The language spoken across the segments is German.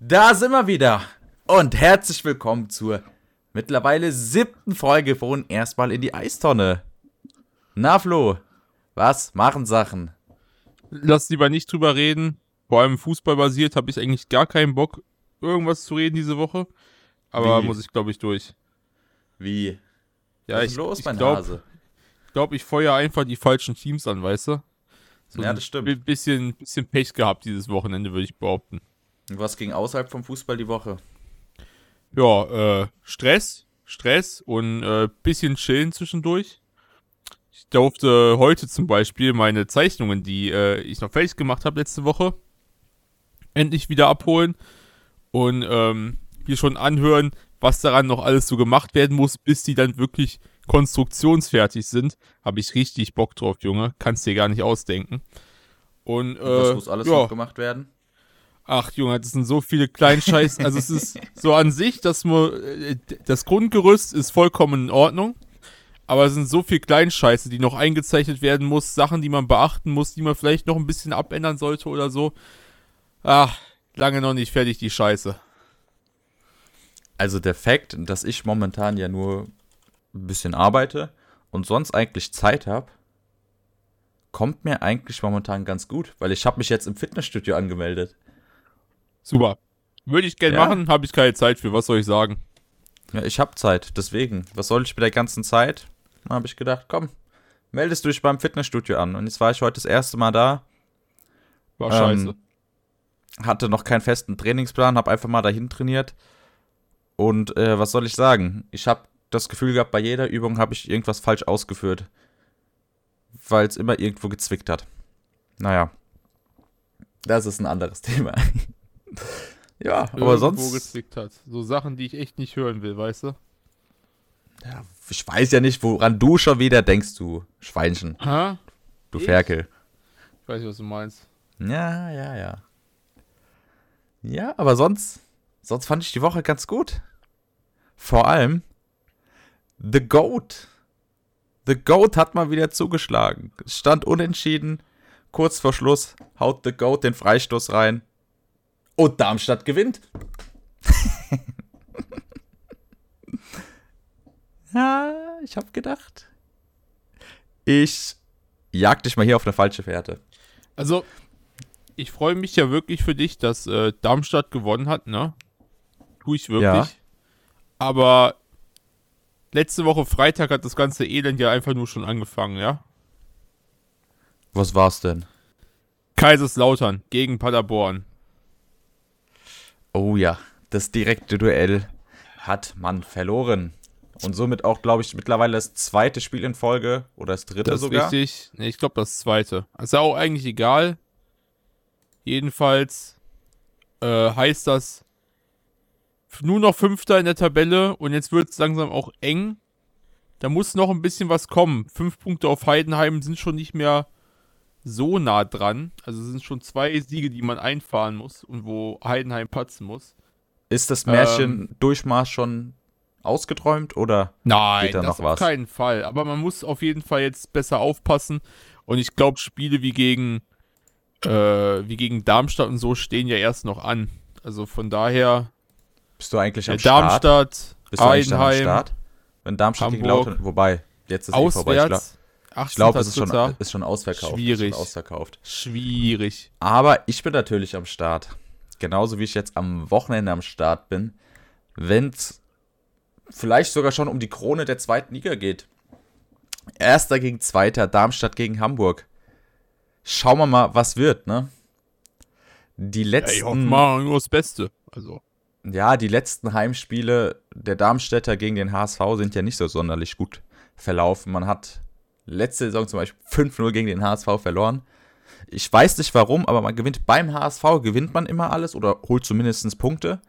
Da sind wir wieder und herzlich willkommen zur mittlerweile siebten Folge von Erstmal in die Eistonne. Na Flo, was machen Sachen? Lass lieber nicht drüber reden. Vor allem fußballbasiert habe ich eigentlich gar keinen Bock, irgendwas zu reden diese Woche. Aber Wie? muss ich, glaube ich, durch. Wie? Ja, was ich, ist los, ich mein glaube, Hase? glaub, ich feuer einfach die falschen Teams an, weißt du? So Ja, ein das stimmt. bi- Bisschen, bisschen Pech gehabt dieses Wochenende, würde ich behaupten. Und Was ging außerhalb vom Fußball die Woche? Ja, äh, Stress, Stress und äh, bisschen chillen zwischendurch. Ich durfte heute zum Beispiel meine Zeichnungen, die äh, ich noch fertig gemacht habe letzte Woche, endlich wieder abholen und ähm, mir schon anhören, was daran noch alles so gemacht werden muss, bis die dann wirklich konstruktionsfertig sind. Habe ich richtig Bock drauf, Junge. Kannst dir gar nicht ausdenken. Und, äh, was muss alles ja. noch gemacht werden? Ach Junge, das sind so viele Kleinscheiß. Also es ist so an sich, dass man äh, das Grundgerüst ist vollkommen in Ordnung, aber es sind so viel Kleinscheiße, die noch eingezeichnet werden muss, Sachen, die man beachten muss, die man vielleicht noch ein bisschen abändern sollte oder so. Ach, lange noch nicht fertig die Scheiße. Also der Fakt, dass ich momentan ja nur ein bisschen arbeite und sonst eigentlich Zeit habe, kommt mir eigentlich momentan ganz gut, weil ich habe mich jetzt im Fitnessstudio angemeldet. Super. Würde ich gern Ja. machen, habe ich keine Zeit für, was soll ich sagen? Ja, ich habe Zeit, deswegen. Was soll ich mit der ganzen Zeit? Dann habe ich gedacht, komm, meldest du dich beim Fitnessstudio an. Und jetzt war ich heute das erste Mal da, War Ähm, scheiße. hatte noch keinen festen Trainingsplan, habe einfach mal dahin trainiert. Und äh, was soll ich sagen? Ich habe das Gefühl gehabt, bei jeder Übung habe ich irgendwas falsch ausgeführt. Weil es immer irgendwo gezwickt hat. Naja. Das ist ein anderes Thema. ja, aber Irgendwo sonst. gezwickt hat. So Sachen, die ich echt nicht hören will, weißt du? Ja, ich weiß ja nicht, woran du schon wieder denkst, du Schweinchen, Ha? du Ich? Ferkel. Ich weiß nicht, was du meinst. Ja, ja, ja. Ja, aber sonst, sonst fand ich die Woche ganz gut. Vor allem, The Goat. The Goat hat mal wieder zugeschlagen. Es stand unentschieden. Kurz vor Schluss haut The Goat den Freistoß rein. Und Darmstadt gewinnt. ja, ich hab gedacht. Ich jag dich mal hier auf eine falsche Fährte. Also, ich freue mich ja wirklich für dich, dass äh, Darmstadt gewonnen hat, ne? Tue ich wirklich. Ja. Aber letzte Woche Freitag hat das ganze Elend ja einfach nur schon angefangen, ja? Was war's denn? Kaiserslautern gegen Paderborn. Oh ja, das direkte Duell hat man verloren. Und somit auch, glaube ich, mittlerweile das zweite Spiel in Folge oder das dritte Das sogar. richtig. Nee, ich glaube das zweite. Ist ja auch eigentlich egal. Jedenfalls äh, heißt das nur noch Fünfter in der Tabelle und jetzt wird es langsam auch eng. Da muss noch ein bisschen was kommen. Fünf Punkte auf Heidenheim sind schon nicht mehr so nah dran. Also es sind schon zwei Siege, die man einfahren muss und wo Heidenheim patzen muss. Ist das Märchen Ähm. Durchmarsch schon ausgeträumt oder? Nein, Geht da das noch auf was? keinen Fall. Aber man muss auf jeden Fall jetzt besser aufpassen. Und ich glaube, Spiele wie gegen, äh, wie gegen Darmstadt und so stehen ja erst noch an. Also von daher, Bist du eigentlich äh, am Start? Darmstadt, Bist du eigentlich am Start? Wenn Darmstadt gegen Hamburg. Lautern, wobei, jetzt ist eh vorbei. Ich glaube, auswärts. ich glaub, es ist schon, 18.3.. ist schon ausverkauft. Schwierig. Schon ausverkauft. Schwierig. Aber ich bin natürlich am Start. Genauso wie ich jetzt am Wochenende am Start bin. Wenn es vielleicht sogar schon um die Krone der zweiten Liga geht. Erster gegen Zweiter, Darmstadt gegen Hamburg. Schauen wir mal, was wird, ne? Die Ja, letzten, ich hoffe mal nur das Beste. Also, ja, die letzten Heimspiele der Darmstädter gegen den HSV sind ja nicht so sonderlich gut verlaufen. Man hat letzte Saison zum Beispiel 5-0 gegen den HSV verloren. Ich weiß nicht warum, aber man gewinnt beim HSV, gewinnt man immer alles oder holt zumindest Punkte.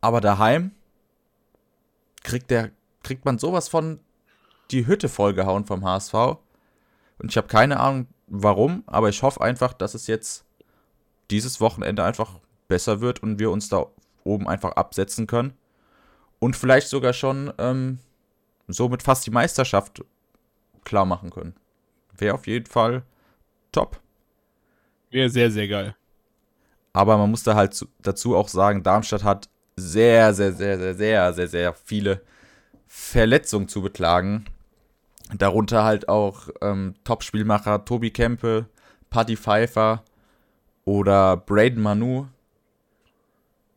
Aber daheim kriegt, der, kriegt man sowas von die Hütte vollgehauen vom HSV. Und ich habe keine Ahnung warum, aber ich hoffe einfach, dass es jetzt dieses Wochenende einfach besser wird und wir uns da oben einfach absetzen können. Und vielleicht sogar schon ähm, somit fast die Meisterschaft klar machen können. Wäre auf jeden Fall top. wäre sehr, sehr geil. Aber man muss da halt zu, dazu auch sagen, Darmstadt hat sehr, sehr, sehr, sehr, sehr, sehr, sehr viele Verletzungen zu beklagen. Darunter halt auch ähm, Top-Spielmacher Tobi Kempe, Paddy Pfeiffer oder Braden Manu.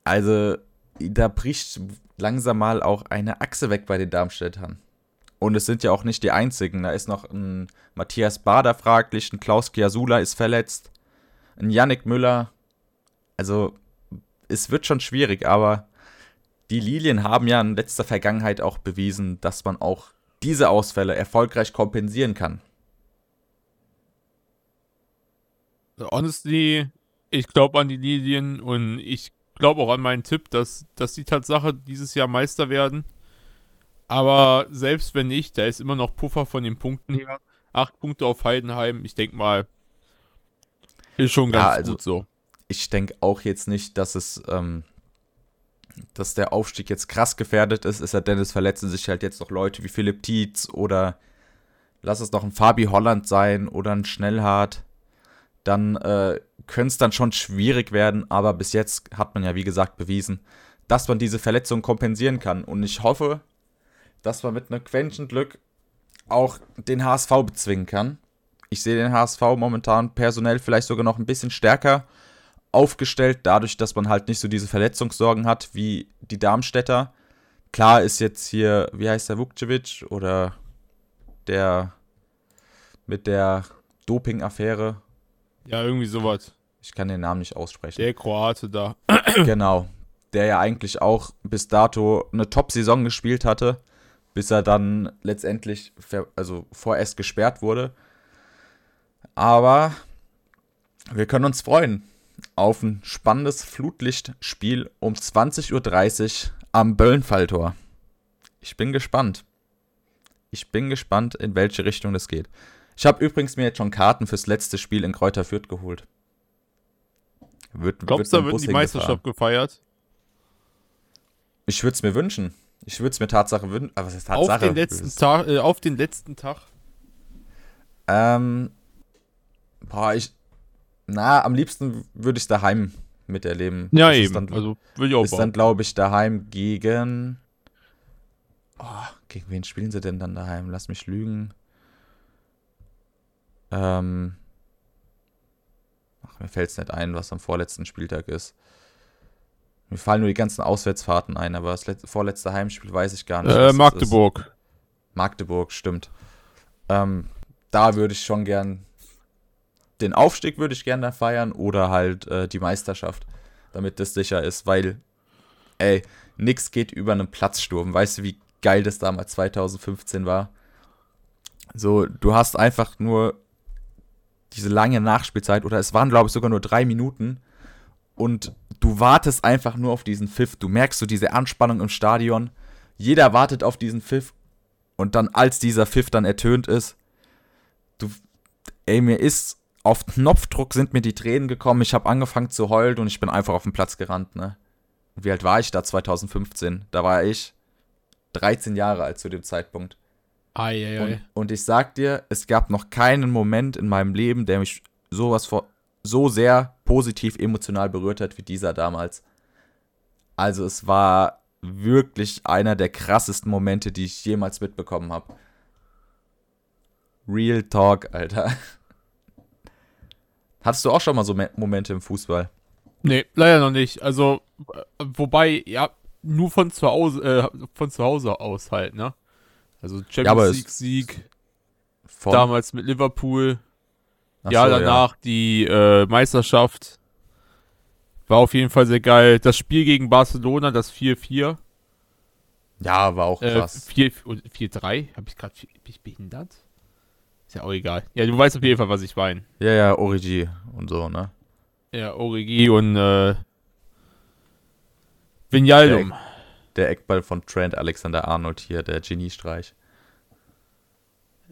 Also, da bricht langsam mal auch eine Achse weg bei den Darmstädtern. Und es sind ja auch nicht die einzigen. Da ist noch ein Matthias Bader fraglich, ein Klaus Kiasula ist verletzt, ein Yannick Müller. Also, es wird schon schwierig, aber die Lilien haben ja in letzter Vergangenheit auch bewiesen, dass man auch diese Ausfälle erfolgreich kompensieren kann. Honestly, ich glaube an die Lilien und ich glaube auch an meinen Tipp, dass, dass die Tatsache dieses Jahr Meister werden. Aber selbst wenn nicht, da ist immer noch Puffer von den Punkten her. Acht Punkte auf Heidenheim. Ich denke mal, ist schon ganz ja, also, gut so. Ich denke auch jetzt nicht, dass es, ähm, dass der Aufstieg jetzt krass gefährdet ist. Ist ja denn es verletzen sich halt jetzt noch Leute wie Philipp Tietz oder lass es noch ein Fabi Holland sein oder ein Schnellhardt. Dann äh, könnte es dann schon schwierig werden, aber bis jetzt hat man ja, wie gesagt, bewiesen, dass man diese Verletzung kompensieren kann. Und ich hoffe, dass man mit einem Quäntchen Glück auch den HSV bezwingen kann. Ich sehe den HSV momentan personell vielleicht sogar noch ein bisschen stärker aufgestellt, dadurch, dass man halt nicht so diese Verletzungssorgen hat wie die Darmstädter. Klar ist jetzt hier, wie heißt der Vukcevic oder der mit der Doping-Affäre. Ja, irgendwie sowas. Ich kann den Namen nicht aussprechen. Der Kroate da. genau. Der ja eigentlich auch bis dato eine Top-Saison gespielt hatte bis er dann letztendlich also vorerst gesperrt wurde. Aber wir können uns freuen auf ein spannendes Flutlichtspiel um 20.30 Uhr am Böllenfalltor. Ich bin gespannt. Ich bin gespannt, in welche Richtung das geht. Ich habe übrigens mir jetzt schon Karten fürs letzte Spiel in Kräuter Fürth geholt. Wird, Glaubst du, da wird die Meisterschaft gefeiert? Ich würde es mir wünschen. Ich würde es mir Tatsache wünschen. Aber was ist Tatsache? Auf den letzten Tag. Äh, auf den letzten Tag. Ähm. Boah, ich. Na, am liebsten würde ich es daheim miterleben. Ja, das eben. Dann, also, will ich auch Ist bauen. dann, glaube ich, daheim gegen. Oh, gegen wen spielen sie denn dann daheim? Lass mich lügen. Ähm. Ach, mir fällt es nicht ein, was am vorletzten Spieltag ist. Mir fallen nur die ganzen Auswärtsfahrten ein, aber das vorletzte Heimspiel weiß ich gar nicht. Äh, Magdeburg. Magdeburg, stimmt. Ähm, da würde ich schon gern den Aufstieg würde ich gerne feiern oder halt äh, die Meisterschaft, damit das sicher ist, weil, ey, nix geht über einen Platzsturm. Weißt du, wie geil das damals 2015 war? So, du hast einfach nur diese lange Nachspielzeit oder es waren, glaube ich, sogar nur drei Minuten und du wartest einfach nur auf diesen Pfiff. Du merkst so diese Anspannung im Stadion. Jeder wartet auf diesen Pfiff. Und dann, als dieser Pfiff dann ertönt ist, du, ey, mir ist auf Knopfdruck sind mir die Tränen gekommen. Ich habe angefangen zu heulen und ich bin einfach auf den Platz gerannt, ne? Wie alt war ich da 2015? Da war ich 13 Jahre alt zu dem Zeitpunkt. Ei, ei, ei. Und, und ich sag dir, es gab noch keinen Moment in meinem Leben, der mich sowas vor, so sehr positiv emotional berührt hat wie dieser damals. Also es war wirklich einer der krassesten Momente, die ich jemals mitbekommen habe. Real Talk, Alter. Hattest du auch schon mal so Momente im Fußball? Nee, leider noch nicht. Also, wobei, ja, nur von zu Hause, äh, von zu Hause aus halt, ne? Also Champions League Sieg, damals mit Liverpool, Ach ja, so, danach ja. die äh, Meisterschaft. War auf jeden Fall sehr geil. Das Spiel gegen Barcelona, das 4-4. Ja, war auch äh, krass. Äh, 4-3? Hab ich gerade. Bin ich behindert? Ist ja auch egal. Ja, du weißt auf jeden Fall, was ich meine. Ja, ja, Origi und so, ne? Ja, Origi und äh, Vinaldum. Der, der Eckball von Trent Alexander Arnold hier, der Geniestreich.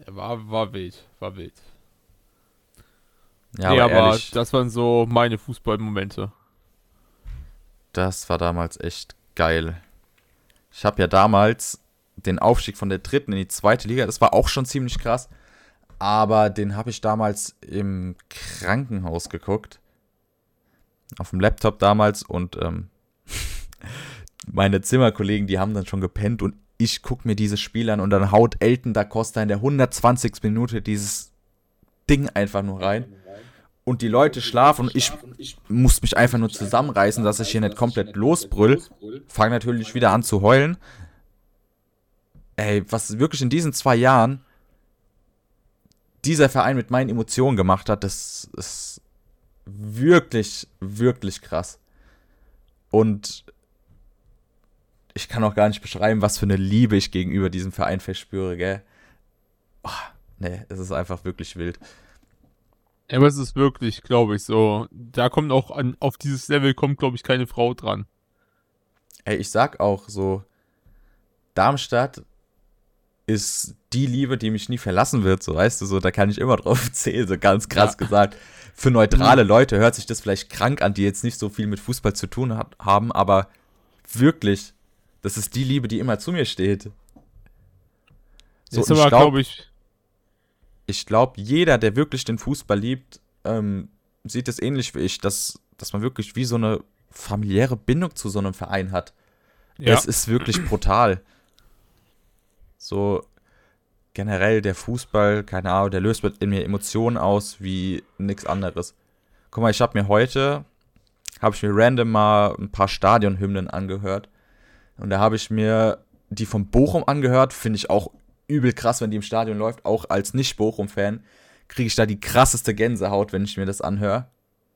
war, war wild, war wild. Ja, nee, aber, aber das waren so meine Fußballmomente. Das war damals echt geil. Ich habe ja damals den Aufstieg von der dritten in die zweite Liga, das war auch schon ziemlich krass, aber den habe ich damals im Krankenhaus geguckt. auf dem Laptop damals und ähm, meine Zimmerkollegen, die haben dann schon gepennt und ich gucke mir dieses Spiel an und dann haut Elton da Costa in der 120. Minute dieses Ding einfach nur rein. Und die Leute schlafen und ich muss mich einfach nur zusammenreißen, dass ich hier nicht komplett losbrüll. Fange natürlich wieder an zu heulen. Ey, was wirklich in diesen zwei Jahren dieser Verein mit meinen Emotionen gemacht hat, das ist wirklich, wirklich krass. Und ich kann auch gar nicht beschreiben, was für eine Liebe ich gegenüber diesem Verein verspüre, gell? Oh, nee, es ist einfach wirklich wild. Ja, aber es ist wirklich, glaube ich, so. Da kommt auch an, auf dieses Level kommt, glaube ich, keine Frau dran. Ey, ich sag auch so, Darmstadt ist die Liebe, die mich nie verlassen wird, so weißt du, so, da kann ich immer drauf zählen, so ganz krass ja. gesagt. Für neutrale mhm. Leute hört sich das vielleicht krank an, die jetzt nicht so viel mit Fußball zu tun hat, haben, aber wirklich, das ist die Liebe, die immer zu mir steht. So, ist aber, glaube ich. Ich glaube, jeder, der wirklich den Fußball liebt, ähm, sieht es ähnlich wie ich, dass, dass man wirklich wie so eine familiäre Bindung zu so einem Verein hat. Ja. Es ist wirklich brutal. So generell der Fußball, keine Ahnung, der löst in mir Emotionen aus wie nichts anderes. Guck mal, ich habe mir heute, habe ich mir random mal ein paar Stadionhymnen angehört. Und da habe ich mir die von Bochum angehört, finde ich auch übel krass, wenn die im Stadion läuft. Auch als Nicht-Bochum-Fan kriege ich da die krasseste Gänsehaut, wenn ich mir das anhöre.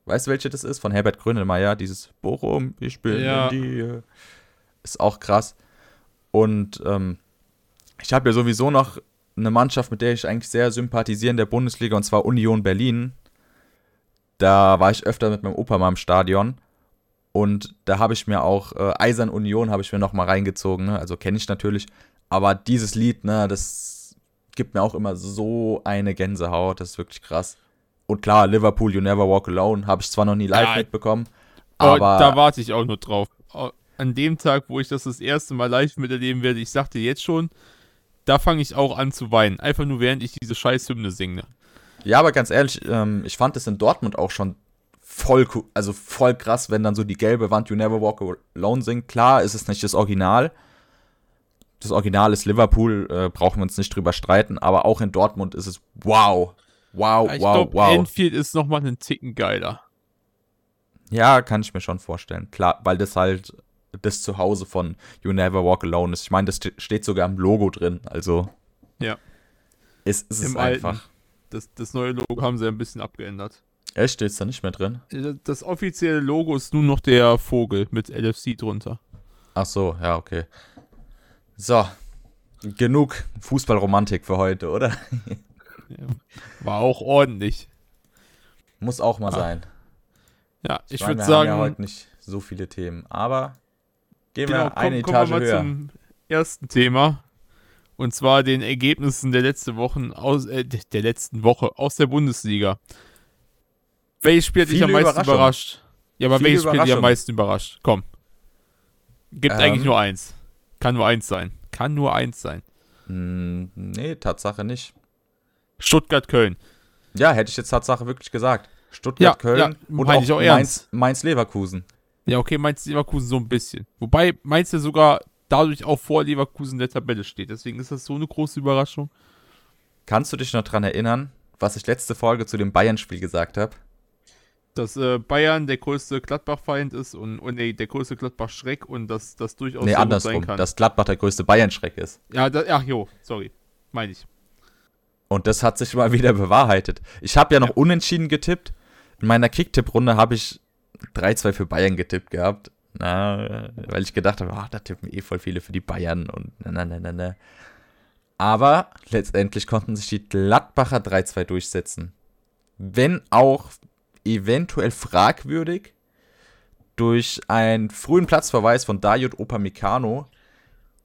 Weißt du, welche das ist? Von Herbert Grönemeyer, dieses Bochum, ich bin ja. in dir. Ist auch krass. Und ähm, ich habe ja sowieso noch eine Mannschaft, mit der ich eigentlich sehr sympathisiere in der Bundesliga, und zwar Union Berlin. Da war ich öfter mit meinem Opa mal im Stadion. Und da habe ich mir auch äh, Eisern Union habe ich mir noch mal reingezogen. Ne? Also kenne ich natürlich. Aber dieses Lied, ne, das gibt mir auch immer so eine Gänsehaut. Das ist wirklich krass. Und klar, Liverpool, You Never Walk Alone, habe ich zwar noch nie live ja, mitbekommen. Aber da warte ich auch nur drauf. An dem Tag, wo ich das das erste Mal live miterleben werde, ich sagte jetzt schon, da fange ich auch an zu weinen. Einfach nur während ich diese scheiß Hymne singe. Ja, aber ganz ehrlich, ähm, ich fand es in Dortmund auch schon voll, also voll krass, wenn dann so die gelbe Wand You Never Walk Alone singt. Klar ist es nicht das Original. Das Original ist Liverpool, äh, brauchen wir uns nicht drüber streiten, aber auch in Dortmund ist es wow. Wow, ja, ich wow, glaub, wow. Enfield ist nochmal einen Ticken geiler. Ja, kann ich mir schon vorstellen. Klar, weil das halt das Zuhause von You Never Walk Alone ist. Ich meine, das steht sogar im Logo drin. Also. Ja. Es, es ist einfach. Alten. Das, das neue Logo haben sie ein bisschen abgeändert. Echt? Steht es da nicht mehr drin? Das offizielle Logo ist nur noch der Vogel mit LFC drunter. Ach so, ja, okay. So. Genug Fußballromantik für heute, oder? War auch ordentlich. Muss auch mal ah. sein. Ja, ich, ich würde sagen. Haben ja heute nicht so viele Themen, aber gehen genau, wir eine komm, Etage kommen wir mal höher. zum ersten Thema. Und zwar den Ergebnissen der letzten Wochen aus, äh, der letzten Woche aus der Bundesliga. Welches Spiel hat dich am meisten überrascht? Ja, aber Viele welches Spiel hat dich am meisten überrascht? Komm. Gibt ähm, eigentlich nur eins. Kann nur eins sein. Kann nur eins sein. Hm, nee, Tatsache nicht. Stuttgart-Köln. Ja, hätte ich jetzt Tatsache wirklich gesagt. Stuttgart-Köln ja, ja, und auch, auch Mainz, Mainz-Leverkusen. Ja, okay, Mainz-Leverkusen so ein bisschen. Wobei Mainz ja sogar dadurch auch vor Leverkusen der Tabelle steht. Deswegen ist das so eine große Überraschung. Kannst du dich noch dran erinnern, was ich letzte Folge zu dem Bayern-Spiel gesagt habe? Dass äh, Bayern der größte Gladbach-Feind ist und, und nee, der größte Gladbach-Schreck und dass das durchaus nee, so andersrum, sein kann. dass Gladbach der größte Bayern-Schreck ist. Ja, da, ach jo, sorry, meine ich. Und das hat sich mal wieder bewahrheitet. Ich habe ja noch ja. unentschieden getippt. In meiner Kicktipp-Runde habe ich 3-2 für Bayern getippt gehabt. Na, weil ich gedacht habe, ach, da tippen eh voll viele für die Bayern und na, na, na, na, na. Aber letztendlich konnten sich die Gladbacher 3-2 durchsetzen. Wenn auch eventuell fragwürdig durch einen frühen Platzverweis von Dayot Opamecano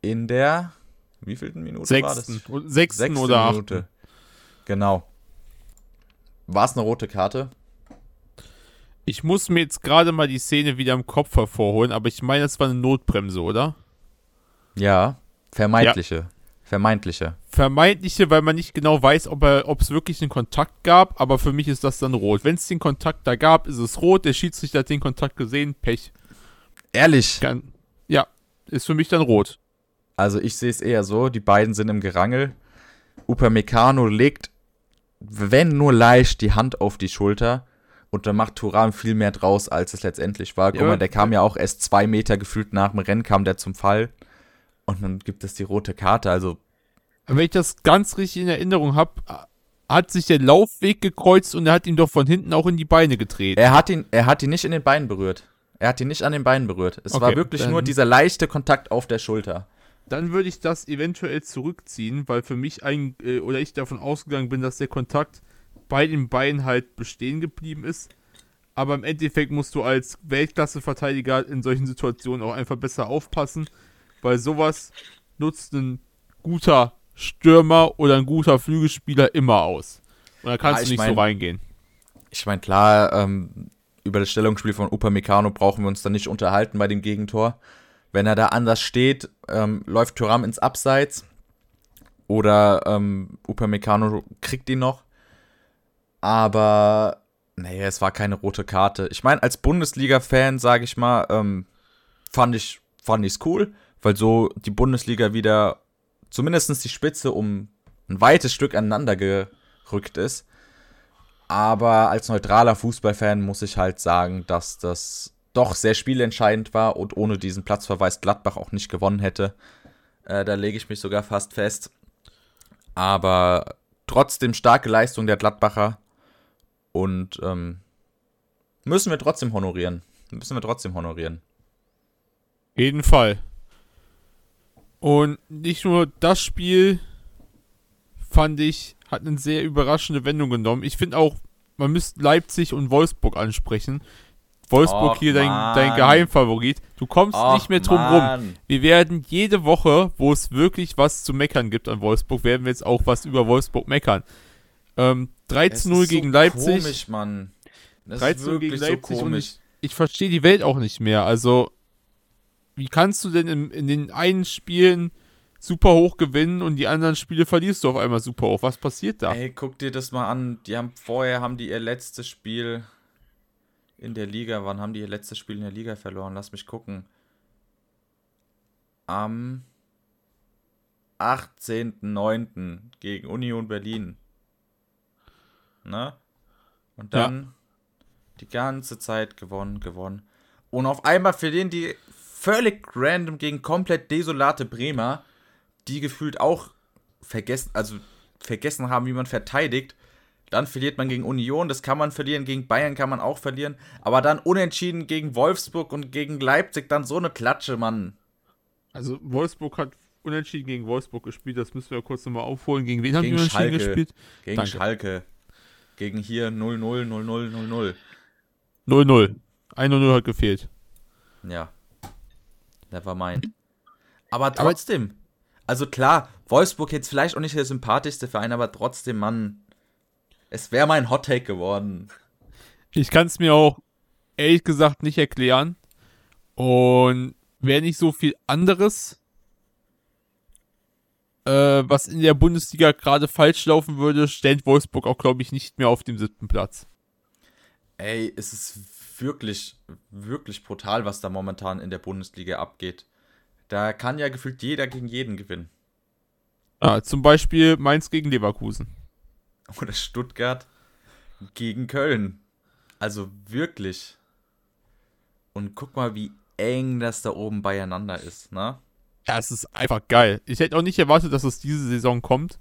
in der wievielten Minute Sechsten. war das? Sechsten, Sechsten oder Minute. Achten. Genau. War es eine rote Karte? Ich muss mir jetzt gerade mal die Szene wieder im Kopf hervorholen, aber ich meine, es war eine Notbremse, oder? Ja, vermeintliche. Ja. Vermeintliche. Vermeintliche, weil man nicht genau weiß, ob es wirklich einen Kontakt gab, aber für mich ist das dann rot. Wenn es den Kontakt da gab, ist es rot. Der Schiedsrichter hat den Kontakt gesehen, Pech. Ehrlich? Kann, ja, ist für mich dann rot. Also ich sehe es eher so, die beiden sind im Gerangel. Upamecano legt, wenn nur leicht, die Hand auf die Schulter und dann macht Turan viel mehr draus, als es letztendlich war. Guck ja, mal, der kam ja auch erst zwei Meter gefühlt nach dem Rennen, kam der zum Fall. Und dann gibt es die rote Karte. Also. Wenn ich das ganz richtig in Erinnerung habe, hat sich der Laufweg gekreuzt und er hat ihn doch von hinten auch in die Beine getreten. Er hat ihn, er hat ihn nicht in den Beinen berührt. Er hat ihn nicht an den Beinen berührt. Es okay, war wirklich nur dieser leichte Kontakt auf der Schulter. Dann würde ich das eventuell zurückziehen, weil für mich ein, äh, oder ich davon ausgegangen bin, dass der Kontakt bei den Beinen halt bestehen geblieben ist. Aber im Endeffekt musst du als Weltklasse-Verteidiger in solchen Situationen auch einfach besser aufpassen weil sowas nutzt ein guter Stürmer oder ein guter Flügelspieler immer aus. Und da kannst ja, du nicht mein, so reingehen. Ich meine, klar, ähm, über das Stellungsspiel von Upamecano brauchen wir uns dann nicht unterhalten bei dem Gegentor. Wenn er da anders steht, ähm, läuft Thuram ins Abseits oder ähm, Upamecano kriegt ihn noch. Aber nee, es war keine rote Karte. Ich meine, als Bundesliga-Fan, sage ich mal, ähm, fand ich es cool weil so die Bundesliga wieder zumindest die Spitze um ein weites Stück aneinander gerückt ist. Aber als neutraler Fußballfan muss ich halt sagen, dass das doch sehr spielentscheidend war und ohne diesen Platzverweis Gladbach auch nicht gewonnen hätte. Äh, da lege ich mich sogar fast fest. Aber trotzdem starke Leistung der Gladbacher und ähm, müssen wir trotzdem honorieren. Müssen wir trotzdem honorieren. Jeden Fall. Und nicht nur das Spiel fand ich, hat eine sehr überraschende Wendung genommen. Ich finde auch, man müsste Leipzig und Wolfsburg ansprechen. Wolfsburg Och, hier dein, dein Geheimfavorit. Du kommst Och, nicht mehr drum Mann. rum. Wir werden jede Woche, wo es wirklich was zu meckern gibt an Wolfsburg, werden wir jetzt auch was über Wolfsburg meckern. Ähm, 13-0 gegen so Leipzig. Komisch, Mann. 13-0 gegen Leipzig so und ich, ich verstehe die Welt auch nicht mehr. Also, wie kannst du denn in, in den einen Spielen super hoch gewinnen und die anderen Spiele verlierst du auf einmal super hoch? Was passiert da? Ey, guck dir das mal an. Die haben vorher haben die ihr letztes Spiel in der Liga. Wann haben die ihr letztes Spiel in der Liga verloren? Lass mich gucken. Am 18.09. gegen Union Berlin. Ne? Und dann ja. die ganze Zeit gewonnen, gewonnen. Und auf einmal verlieren die völlig random gegen komplett desolate Bremer, die gefühlt auch vergessen, also vergessen haben, wie man verteidigt. Dann verliert man gegen Union, das kann man verlieren, gegen Bayern kann man auch verlieren, aber dann unentschieden gegen Wolfsburg und gegen Leipzig, dann so eine Klatsche, Mann. Also Wolfsburg hat unentschieden gegen Wolfsburg gespielt, das müssen wir kurz nochmal aufholen. Gegen wen haben gegen die unentschieden Schalke. gespielt? Gegen Danke. Schalke. Gegen hier 0-0, 0-0, 0-0. 0-0. 1-0 hat gefehlt. Ja. Never mind. Aber trotzdem. Also klar, Wolfsburg jetzt vielleicht auch nicht der sympathischste Verein, aber trotzdem, Mann. Es wäre mein Hot Take geworden. Ich kann es mir auch ehrlich gesagt nicht erklären. Und wäre nicht so viel anderes, äh, was in der Bundesliga gerade falsch laufen würde, stellt Wolfsburg auch, glaube ich, nicht mehr auf dem siebten Platz. Ey, es ist wirklich, wirklich brutal, was da momentan in der Bundesliga abgeht. Da kann ja gefühlt jeder gegen jeden gewinnen. Ah, zum Beispiel Mainz gegen Leverkusen. Oder Stuttgart gegen Köln. Also wirklich. Und guck mal, wie eng das da oben beieinander ist, ne? Ja, es ist einfach geil. Ich hätte auch nicht erwartet, dass es diese Saison kommt.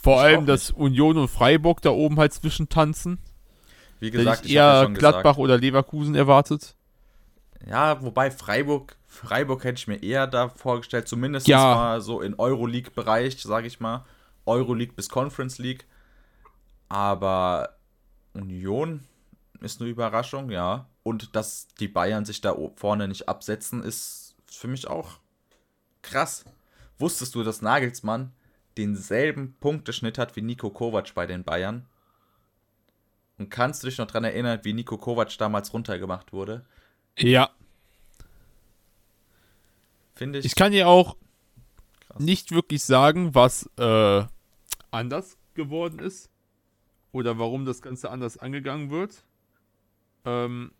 Vor ich allem, dass Union und Freiburg da oben halt zwischentanzen. Wie gesagt, ich, ich eher ja Gladbach gesagt. oder Leverkusen erwartet. Ja, wobei Freiburg, Freiburg hätte ich mir eher da vorgestellt, zumindest ja. mal so in Euroleague-Bereich, sage ich mal. Euroleague bis Conference League. Aber Union ist eine Überraschung, ja. Und dass die Bayern sich da vorne nicht absetzen, ist für mich auch krass. Wusstest du, dass Nagelsmann denselben Punkteschnitt hat wie Nico Kovac bei den Bayern? Und kannst du dich noch daran erinnern, wie Nico Kovac damals runtergemacht wurde? Ja. Finde ich. Ich kann dir auch nicht wirklich sagen, was äh, anders geworden ist oder warum das Ganze anders angegangen wird. Ähm,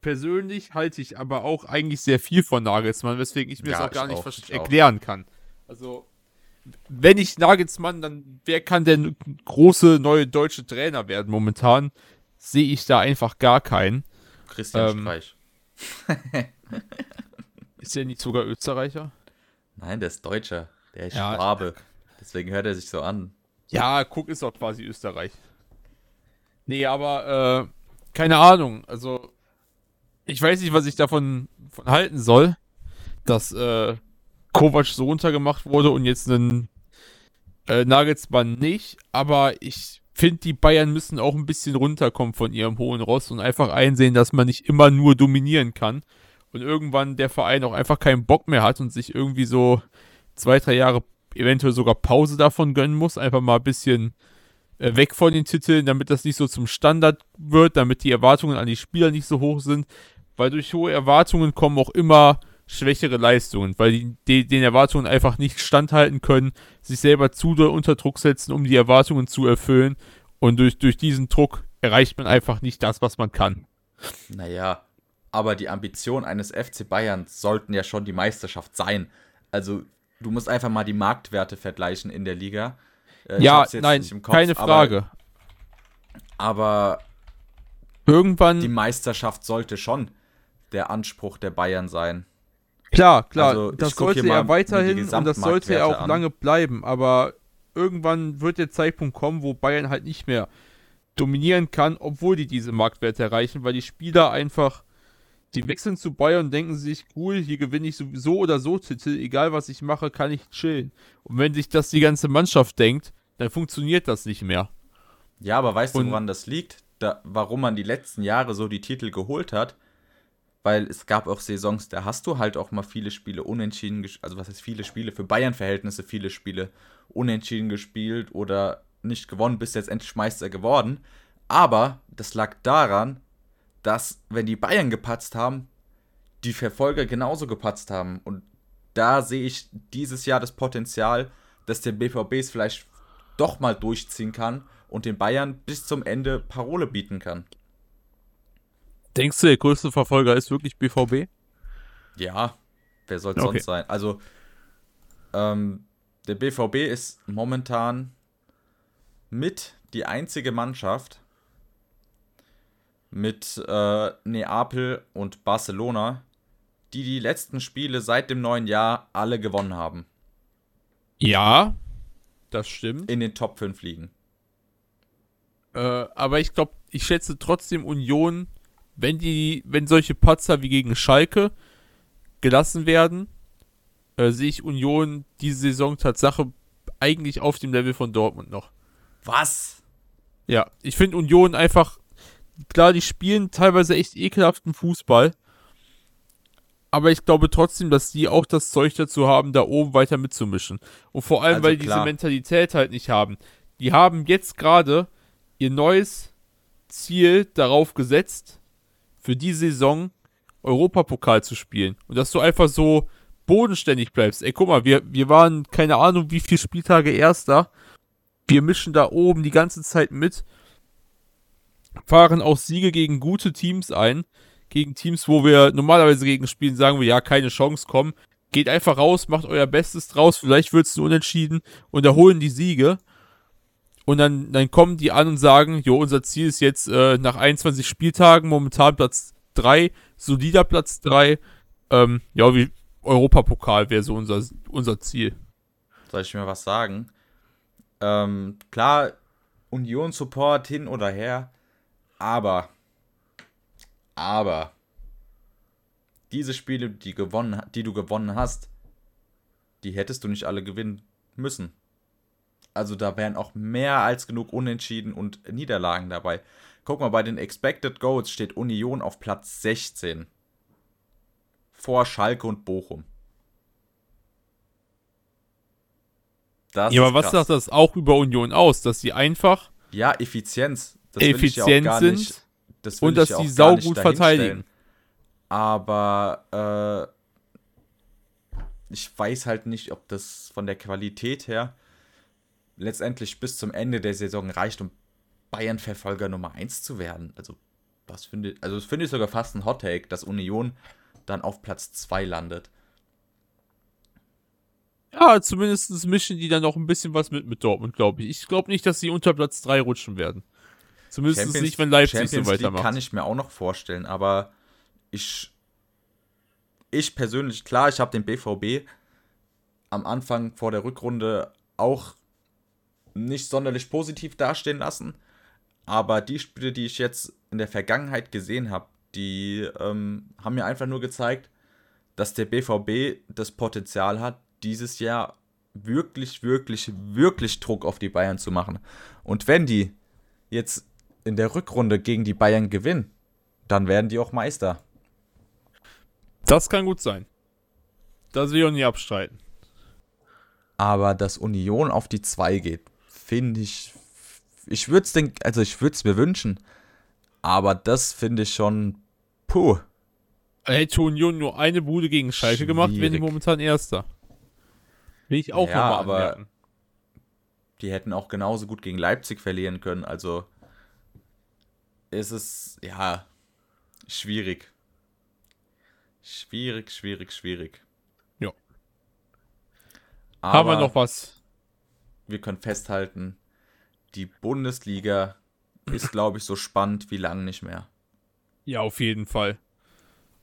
persönlich halte ich aber auch eigentlich sehr viel von Nagelsmann, weswegen ich mir Ja, das auch gar ich nicht auch, ich auch. erklären kann. Also, wenn ich Nagelsmann, dann wer kann denn große neue deutsche Trainer werden? Momentan sehe ich da einfach gar keinen. Christian Ähm, Streich. Ist der nicht sogar Österreicher? Nein, der ist Deutscher. Der ist Ja. Schwabe. Deswegen hört er sich so an. Ja, guck, ist doch quasi Österreich. Nee, aber, äh, keine Ahnung. Also, ich weiß nicht, was ich davon von halten soll, dass, äh, Kovac so runtergemacht wurde und jetzt einen äh, Nagelsmann nicht. Aber ich finde, die Bayern müssen auch ein bisschen runterkommen von ihrem hohen Ross und einfach einsehen, dass man nicht immer nur dominieren kann. Und irgendwann der Verein auch einfach keinen Bock mehr hat und sich irgendwie so zwei, drei Jahre eventuell sogar Pause davon gönnen muss. Einfach mal ein bisschen äh, weg von den Titeln, damit das nicht so zum Standard wird, damit die Erwartungen an die Spieler nicht so hoch sind. Weil durch hohe Erwartungen kommen auch immer schwächere Leistungen, weil die, die den Erwartungen einfach nicht standhalten können, sich selber zu doll unter Druck setzen, um die Erwartungen zu erfüllen. Und durch, durch diesen Druck erreicht man einfach nicht das, was man kann. Naja, aber die Ambitionen eines FC Bayern sollten ja schon die Meisterschaft sein. Also, du musst einfach mal die Marktwerte vergleichen in der Liga. Äh, ja, nein, nicht im Kopf, keine Frage. Aber, aber Irgendwann, die Meisterschaft sollte schon der Anspruch der Bayern sein. Klar, klar, Also, das sollte er weiterhin und das sollte er auch an. lange bleiben, aber irgendwann wird der Zeitpunkt kommen, wo Bayern halt nicht mehr dominieren kann, obwohl die diese Marktwerte erreichen, weil die Spieler einfach, die wechseln zu Bayern und denken sich, cool, hier gewinne ich sowieso oder so Titel, egal was ich mache, kann ich chillen. Und wenn sich das die ganze Mannschaft denkt, dann funktioniert das nicht mehr. Ja, aber weißt Und- du, woran das liegt? Da, warum man die letzten Jahre so die Titel geholt hat? Weil es gab auch Saisons, da hast du halt auch mal viele Spiele unentschieden, ges- also was heißt viele Spiele, für Bayern-Verhältnisse viele Spiele unentschieden gespielt oder nicht gewonnen, bist jetzt endlich Meister geworden. Aber das lag daran, dass, wenn die Bayern gepatzt haben, die Verfolger genauso gepatzt haben. Und da sehe ich dieses Jahr das Potenzial, dass der BVB es vielleicht doch mal durchziehen kann und den Bayern bis zum Ende Parole bieten kann. Denkst du, der größte Verfolger ist wirklich BVB? Ja, wer soll es Okay. sonst sein? Also, ähm, der BVB ist momentan mit die einzige Mannschaft mit äh, Neapel und Barcelona, die die letzten Spiele seit dem neuen Jahr alle gewonnen haben. Ja, das stimmt. In den Top 5 liegen. Äh, aber ich glaube, ich schätze trotzdem Union, wenn die, wenn solche Patzer wie gegen Schalke gelassen werden, äh, sehe ich Union diese Saison Tatsache eigentlich auf dem Level von Dortmund noch. Was? Ja, ich finde Union einfach, klar, die spielen teilweise echt ekelhaften Fußball. Aber ich glaube trotzdem, dass die auch das Zeug dazu haben, da oben weiter mitzumischen. Und vor allem, Also weil die diese Mentalität halt nicht haben. Die haben jetzt gerade ihr neues Ziel darauf gesetzt, für die Saison Europapokal zu spielen. Und dass du einfach so bodenständig bleibst. Ey, guck mal, wir, wir waren keine Ahnung, wie viele Spieltage Erster. Wir mischen da oben die ganze Zeit mit. Fahren auch Siege gegen gute Teams ein. Gegen Teams, wo wir normalerweise gegen spielen, sagen wir, ja, keine Chance, komm. Geht einfach raus, macht euer Bestes draus. Vielleicht wird es ein Unentschieden und erholen die Siege. Und dann, dann kommen die an und sagen, jo, unser Ziel ist jetzt äh, nach 21 Spieltagen momentan Platz 3, solider Platz 3. Ähm, ja, wie Europapokal wäre so unser, unser Ziel. Soll ich mir was sagen? Ähm, klar, Union-Support hin oder her, aber, aber, diese Spiele, die, gewonnen, die du gewonnen hast, die hättest du nicht alle gewinnen müssen. Also da wären auch mehr als genug Unentschieden und Niederlagen dabei. Guck mal, bei den Expected Goals steht Union auf Platz 16. Vor Schalke und Bochum. Das ja, aber was krass. sagt das auch über Union aus? Dass sie einfach Ja, Effizienz. Das ja effizient gar sind nicht, das und dass ja sie saugut verteidigen. Aber äh, ich weiß halt nicht, ob das von der Qualität her letztendlich bis zum Ende der Saison reicht, um Bayern-Verfolger Nummer 1 zu werden. Also, was finde also das finde ich sogar fast ein Hot Take, dass Union dann auf Platz 2 landet. Ja, zumindest mischen die dann noch ein bisschen was mit mit Dortmund, glaube ich. Ich glaube nicht, dass sie unter Platz 3 rutschen werden. Zumindest Champions, nicht, wenn Leipzig Champions so weitermacht. League kann ich mir auch noch vorstellen, aber ich, ich persönlich, klar, ich habe den BVB am Anfang vor der Rückrunde auch nicht sonderlich positiv dastehen lassen. Aber die Spiele, die ich jetzt in der Vergangenheit gesehen habe, die ähm, haben mir einfach nur gezeigt, dass der BVB das Potenzial hat, dieses Jahr wirklich, wirklich, wirklich Druck auf die Bayern zu machen. Und wenn die jetzt in der Rückrunde gegen die Bayern gewinnen, dann werden die auch Meister. Das kann gut sein. Das will ich auch nie abstreiten. Aber dass Union auf die 2 geht, finde ich. Ich würde es also ich würde es mir wünschen. Aber das finde ich schon. Puh. Hätte Union nur eine Bude gegen Schalke Schwierig. gemacht, wären die momentan Erster. Will ich auch ja, nochmal aber anmerken. Die hätten auch genauso gut gegen Leipzig verlieren können. Also ist es, ja, schwierig. Schwierig, schwierig, schwierig. Ja. Aber Haben wir noch was? Wir können festhalten, die Bundesliga ist, glaube ich, so spannend wie lange nicht mehr. Ja, auf jeden Fall.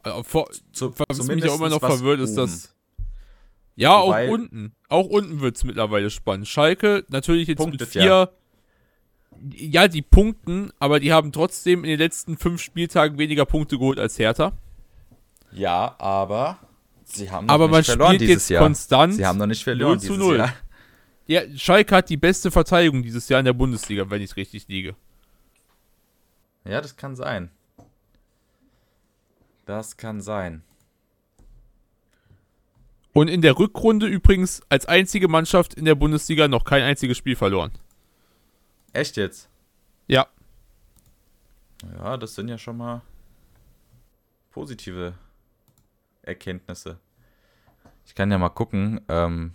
Also, vor, Zu, was mich auch immer noch verwirrt, ist, dass ja, Wobei, auch unten. Auch unten wird es mittlerweile spannend. Schalke natürlich jetzt Punktet, mit vier. Ja. ja. die punkten, aber die haben trotzdem in den letzten fünf Spieltagen weniger Punkte geholt als Hertha. Ja, aber sie haben noch aber nicht verloren dieses Jahr. Konstant sie haben noch nicht verloren 0 zu 0. Jahr. Ja, Schalke hat die beste Verteidigung dieses Jahr in der Bundesliga, wenn ich es richtig liege. Ja, das kann sein. Das kann sein. Und in der Rückrunde übrigens als einzige Mannschaft in der Bundesliga noch kein einziges Spiel verloren. Echt jetzt? Ja. Ja, das sind ja schon mal positive Erkenntnisse. Ich kann ja mal gucken. Ähm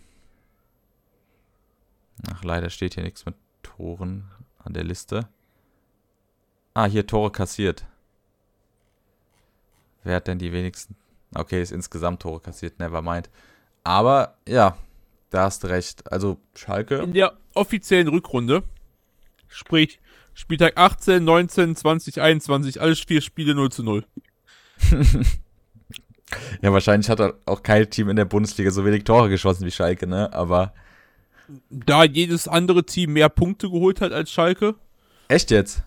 Ach, leider steht hier nichts mit Toren an der Liste. Ah, hier Tore kassiert. Wer hat denn die wenigsten? Okay, ist insgesamt Tore kassiert, never mind. Aber ja, da hast du recht. Also Schalke. In der offiziellen Rückrunde, sprich Spieltag 18, 19, 20, 21, alles vier Spiele 0 zu 0. ja, wahrscheinlich hat auch kein Team in der Bundesliga so wenig Tore geschossen wie Schalke, ne? Aber. Da jedes andere Team mehr Punkte geholt hat als Schalke. Echt jetzt?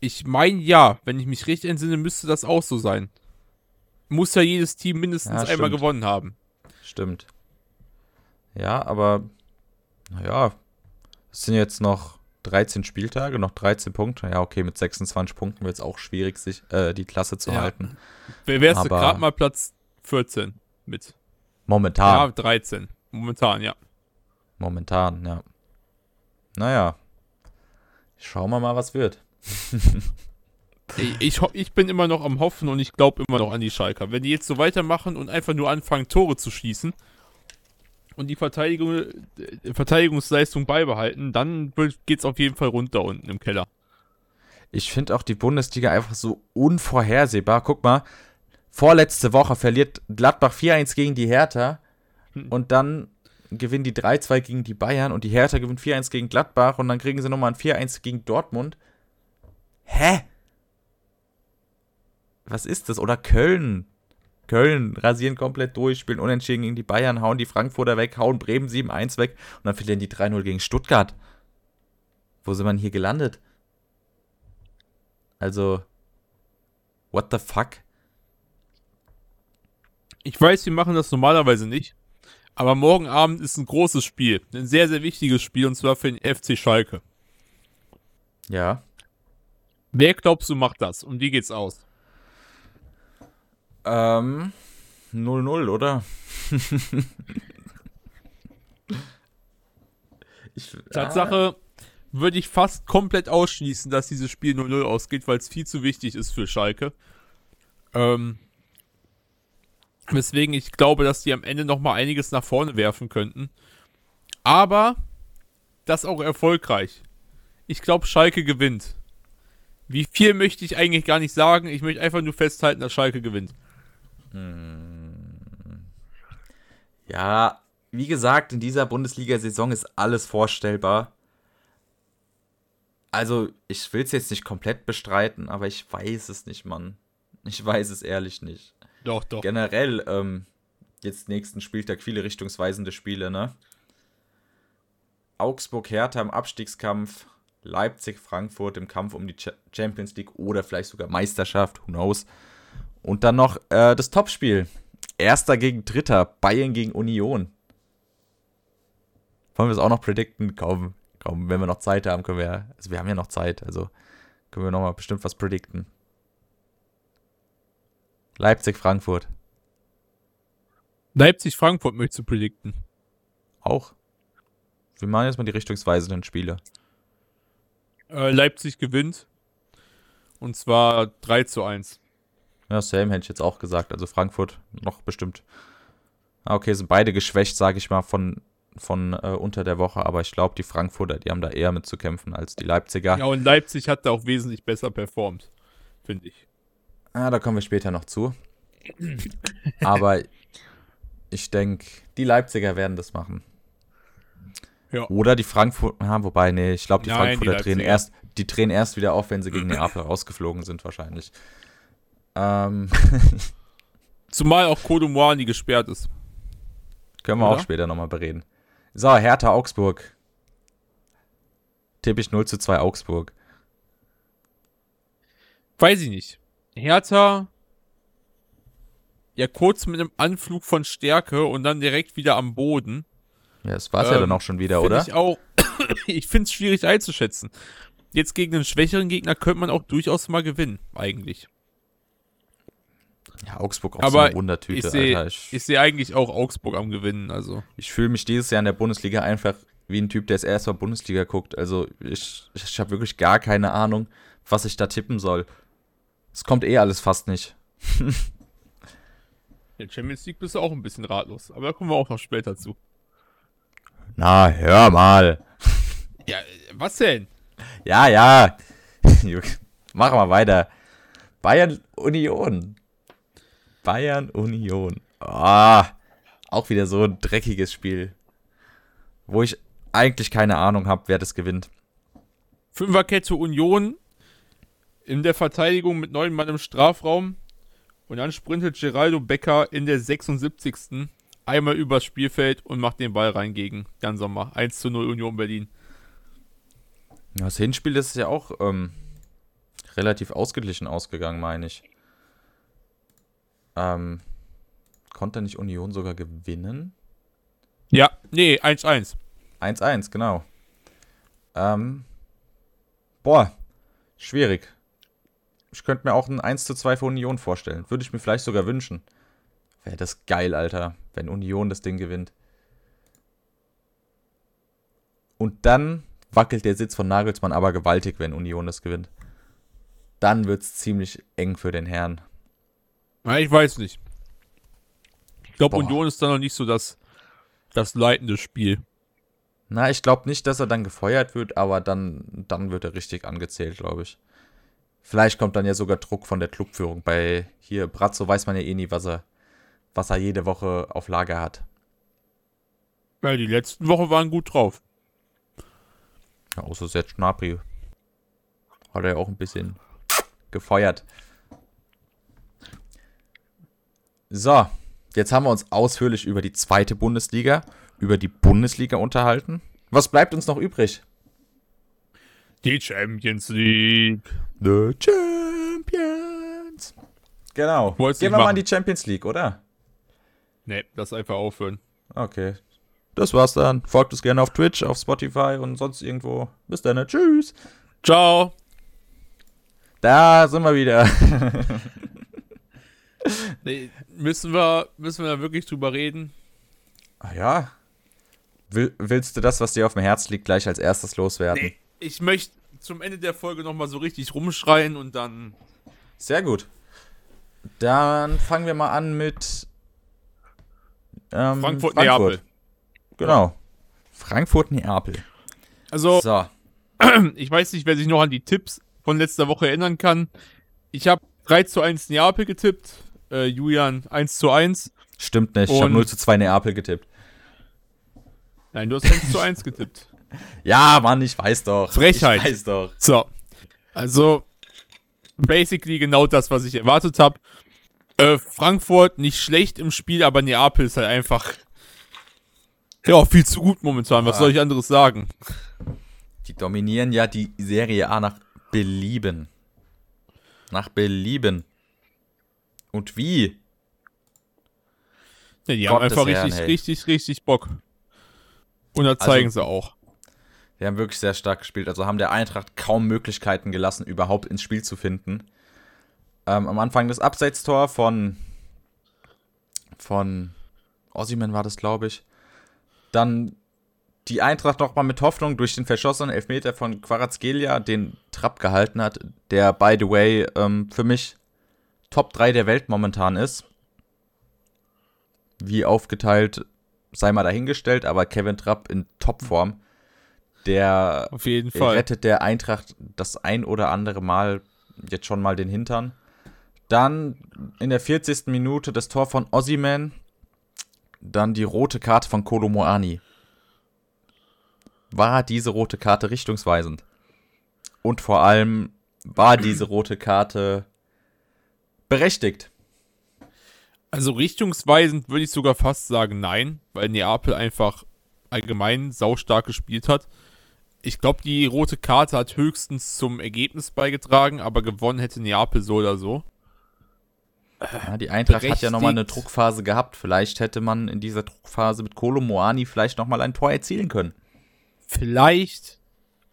Ich meine ja, wenn ich mich richtig entsinne, müsste das auch so sein. Muss ja jedes Team mindestens ja, einmal gewonnen haben. Stimmt. Ja, aber naja, es sind jetzt noch 13 Spieltage, noch 13 Punkte. Ja, okay, mit 26 Punkten wird es auch schwierig, sich äh, die Klasse zu ja. halten. Wer wärst du gerade mal Platz 14 mit? Momentan. Ja, 13. Momentan, ja. Momentan, ja. Naja. Schauen wir mal, was wird. Ich, ich, ich, bin immer noch am Hoffen und ich glaube immer noch an die Schalker. Wenn die jetzt so weitermachen und einfach nur anfangen, Tore zu schießen und die Verteidigung, äh, Verteidigungsleistung beibehalten, dann geht es auf jeden Fall runter unten im Keller. Ich finde auch die Bundesliga einfach so unvorhersehbar. Guck mal, vorletzte Woche verliert Gladbach 4-1 gegen die Hertha hm. und dann gewinnen die 3-2 gegen die Bayern und die Hertha gewinnt 4-1 gegen Gladbach und dann kriegen sie nochmal ein 4-1 gegen Dortmund. Hä? was ist das? Oder Köln. Köln rasieren komplett durch, spielen unentschieden gegen die Bayern, hauen die Frankfurter weg, hauen Bremen 7-1 weg und dann verlieren die 3-0 gegen Stuttgart. Wo sind wir hier gelandet? Also, what the fuck? Ich weiß, wir machen das normalerweise nicht, aber morgen Abend ist ein großes Spiel, ein sehr, sehr wichtiges Spiel und zwar für den FC Schalke. Ja. Wer glaubst du macht das und wie geht's aus? Ähm, 0-0, oder? ich, Tatsache ah. würde ich fast komplett ausschließen, dass dieses Spiel 0-0 ausgeht, weil es viel zu wichtig ist für Schalke. Ähm, Weswegen ich glaube, dass die am Ende noch mal einiges nach vorne werfen könnten. Aber das auch erfolgreich. Ich glaube, Schalke gewinnt. Wie viel möchte ich eigentlich gar nicht sagen. Ich möchte einfach nur festhalten, dass Schalke gewinnt. Ja, wie gesagt, in dieser Bundesliga-Saison ist alles vorstellbar. Also, ich will es jetzt nicht komplett bestreiten, aber ich weiß es nicht, Mann. Ich weiß es ehrlich nicht. Doch, doch. Generell, ähm, jetzt nächsten Spieltag viele richtungsweisende Spiele, ne? Augsburg, Hertha im Abstiegskampf, Leipzig, Frankfurt im Kampf um die Cha- Champions League oder vielleicht sogar Meisterschaft, who knows. Und dann noch äh, das Topspiel. Erster gegen Dritter, Bayern gegen Union. Wollen wir es auch noch predikten? Kaum, kaum, wenn wir noch Zeit haben, können wir, also wir haben ja noch Zeit, also können wir noch mal bestimmt was predikten. Leipzig, Frankfurt. Leipzig-Frankfurt möchtest du predikten. Auch. Wir machen jetzt mal die richtungsweisenden Spiele. Äh, Leipzig gewinnt. Und zwar 3 zu 1. Ja, Sam hätte ich jetzt auch gesagt. Also Frankfurt noch bestimmt. Ah, okay, sind beide geschwächt, sage ich mal, von, von äh, unter der Woche. Aber ich glaube, die Frankfurter, die haben da eher mit zu kämpfen als die Leipziger. Ja, und Leipzig hat da auch wesentlich besser performt. Finde ich. Ah, da kommen wir später noch zu. Aber ich denke, die Leipziger werden das machen. Ja. Oder die Frankfurter, ah, wobei, nee, ich glaube, die Nein, die Frankfurter drehen Leipziger. erst, die drehen erst wieder auf, wenn sie gegen Neapel rausgeflogen sind, wahrscheinlich. Ähm, Zumal auch Kodomwani gesperrt ist. können wir Oder? auch später nochmal bereden. So, Hertha Augsburg. Tippe ich 0 zu 2 Augsburg. Weiß ich nicht. Hertha. Ja, kurz mit einem Anflug von Stärke und dann direkt wieder am Boden. Ja, das war's ja Ähm, dann auch schon wieder, oder? Ich auch. ich finde es schwierig einzuschätzen. Jetzt gegen einen schwächeren Gegner könnte man auch durchaus mal gewinnen, eigentlich. Ja, Augsburg auch Aber so eine Wundertüte, ich seh- Alter. Ich, Ich sehe eigentlich auch Augsburg am Gewinnen, also. ich fühle mich dieses Jahr in der Bundesliga einfach wie ein Typ, der das erste Mal Bundesliga guckt. Also ich, ich habe wirklich gar keine Ahnung, was ich da tippen soll. Es kommt eh alles fast nicht. In der Champions League bist du auch ein bisschen ratlos, aber da kommen wir auch noch später zu. Na, hör mal. Ja, was denn? Ja, ja. Machen wir weiter. Bayern Union. Bayern Union. Ah, auch wieder so ein dreckiges Spiel. Wo ich eigentlich keine Ahnung habe, wer das gewinnt. Fünferkette Union in der Verteidigung mit neun Mann im Strafraum. Und dann sprintet Geraldo Becker in der 76. einmal übers Spielfeld und macht den Ball rein gegen Jan Sommer. 1 zu 0 Union Berlin. Das Hinspiel ist ja auch ähm, relativ ausgeglichen ausgegangen, meine ich. Ähm, konnte nicht Union sogar gewinnen? Ja, nee, 1-1. 1-1, genau. Ähm, boah, schwierig. Ich könnte mir auch ein 1 zu 2 für Union vorstellen. Würde ich mir vielleicht sogar wünschen. Wäre das geil, Alter, wenn Union das Ding gewinnt. Und dann wackelt der Sitz von Nagelsmann aber gewaltig, wenn Union das gewinnt. Dann wird es ziemlich eng für den Herrn. Ja, ich weiß nicht. Ich glaube. Union ist da noch nicht so das, das leitende Spiel. Na, ich glaube nicht, dass er dann gefeuert wird, aber dann, dann wird er richtig angezählt, glaube ich. Vielleicht kommt dann ja sogar Druck von der Clubführung. Bei hier Brazzo weiß man ja eh nie, was er, was er jede Woche auf Lager hat. Ja, die letzten Wochen waren gut drauf. Ja, außer Serge Gnabry. Hat er ja auch ein bisschen gefeuert. So, jetzt haben wir uns ausführlich über die zweite Bundesliga, über die Bundesliga unterhalten. Was bleibt uns noch übrig? Die Champions League. The Champions. Genau. Wollt's Gehen wir mal machen. in die Champions League, oder? Nee, das einfach aufhören. Okay. Das war's dann. Folgt uns gerne auf Twitch, auf Spotify und sonst irgendwo. Bis dann. Tschüss. Ciao. Da sind wir wieder. Nee, müssen wir, müssen wir da wirklich drüber reden? Ach ja. Will, willst du das, was dir auf dem Herz liegt, gleich als erstes loswerden? Nee, ich möchte zum Ende der Folge nochmal so richtig rumschreien und dann. Sehr gut. Dann fangen wir mal an mit ähm, Frankfurt, Neapel. Genau. Frankfurt, Neapel. Also, So. ich weiß nicht, wer sich noch an die Tipps von letzter Woche erinnern kann. Ich habe 3 zu 1 Neapel getippt. Äh, Julian 1 zu 1. Stimmt nicht. Ich habe Und- 0 zu 2 Neapel getippt. Nein, du hast 1 zu 1 getippt. Ja, Mann, ich weiß doch. Frechheit. Ich weiß doch. So. Also, basically genau das, was ich erwartet habe. Äh, Frankfurt nicht schlecht im Spiel, aber Neapel ist halt einfach. Ja, viel zu gut momentan. Was soll ich anderes sagen? Die dominieren ja die Serie A nach Belieben. Nach Belieben. Und wie? Ja, die haben Gottes einfach Herren, richtig, hey. richtig, richtig Bock. Und das zeigen Also- sie auch. Die haben wirklich sehr stark gespielt. Also haben der Eintracht kaum Möglichkeiten gelassen, überhaupt ins Spiel zu finden. Ähm, am Anfang das Abseitstor von von Ossiman war das, glaube ich. Dann die Eintracht nochmal mit Hoffnung durch den verschossenen Elfmeter von Quarazgelia den Trapp gehalten hat, der, by the way, ähm, für mich Top 3 der Welt momentan ist. Wie aufgeteilt, sei mal dahingestellt, aber Kevin Trapp in Topform. Der Auf jeden Fall. rettet der Eintracht das ein oder andere Mal jetzt schon mal den Hintern. Dann in der 40. Minute das Tor von Ossiman. Dann die rote Karte von Kolo Moani. War diese rote Karte richtungsweisend? Und vor allem war diese rote Karte berechtigt? Also richtungsweisend würde ich sogar fast sagen nein, weil Neapel einfach allgemein saustark gespielt hat. Ich glaube, die rote Karte hat höchstens zum Ergebnis beigetragen, aber gewonnen hätte Neapel so oder so. Ja, die Eintracht hat ja nochmal eine Berechtigt. Druckphase gehabt. Vielleicht hätte man in dieser Druckphase mit Kolo Moani vielleicht nochmal ein Tor erzielen können. Vielleicht,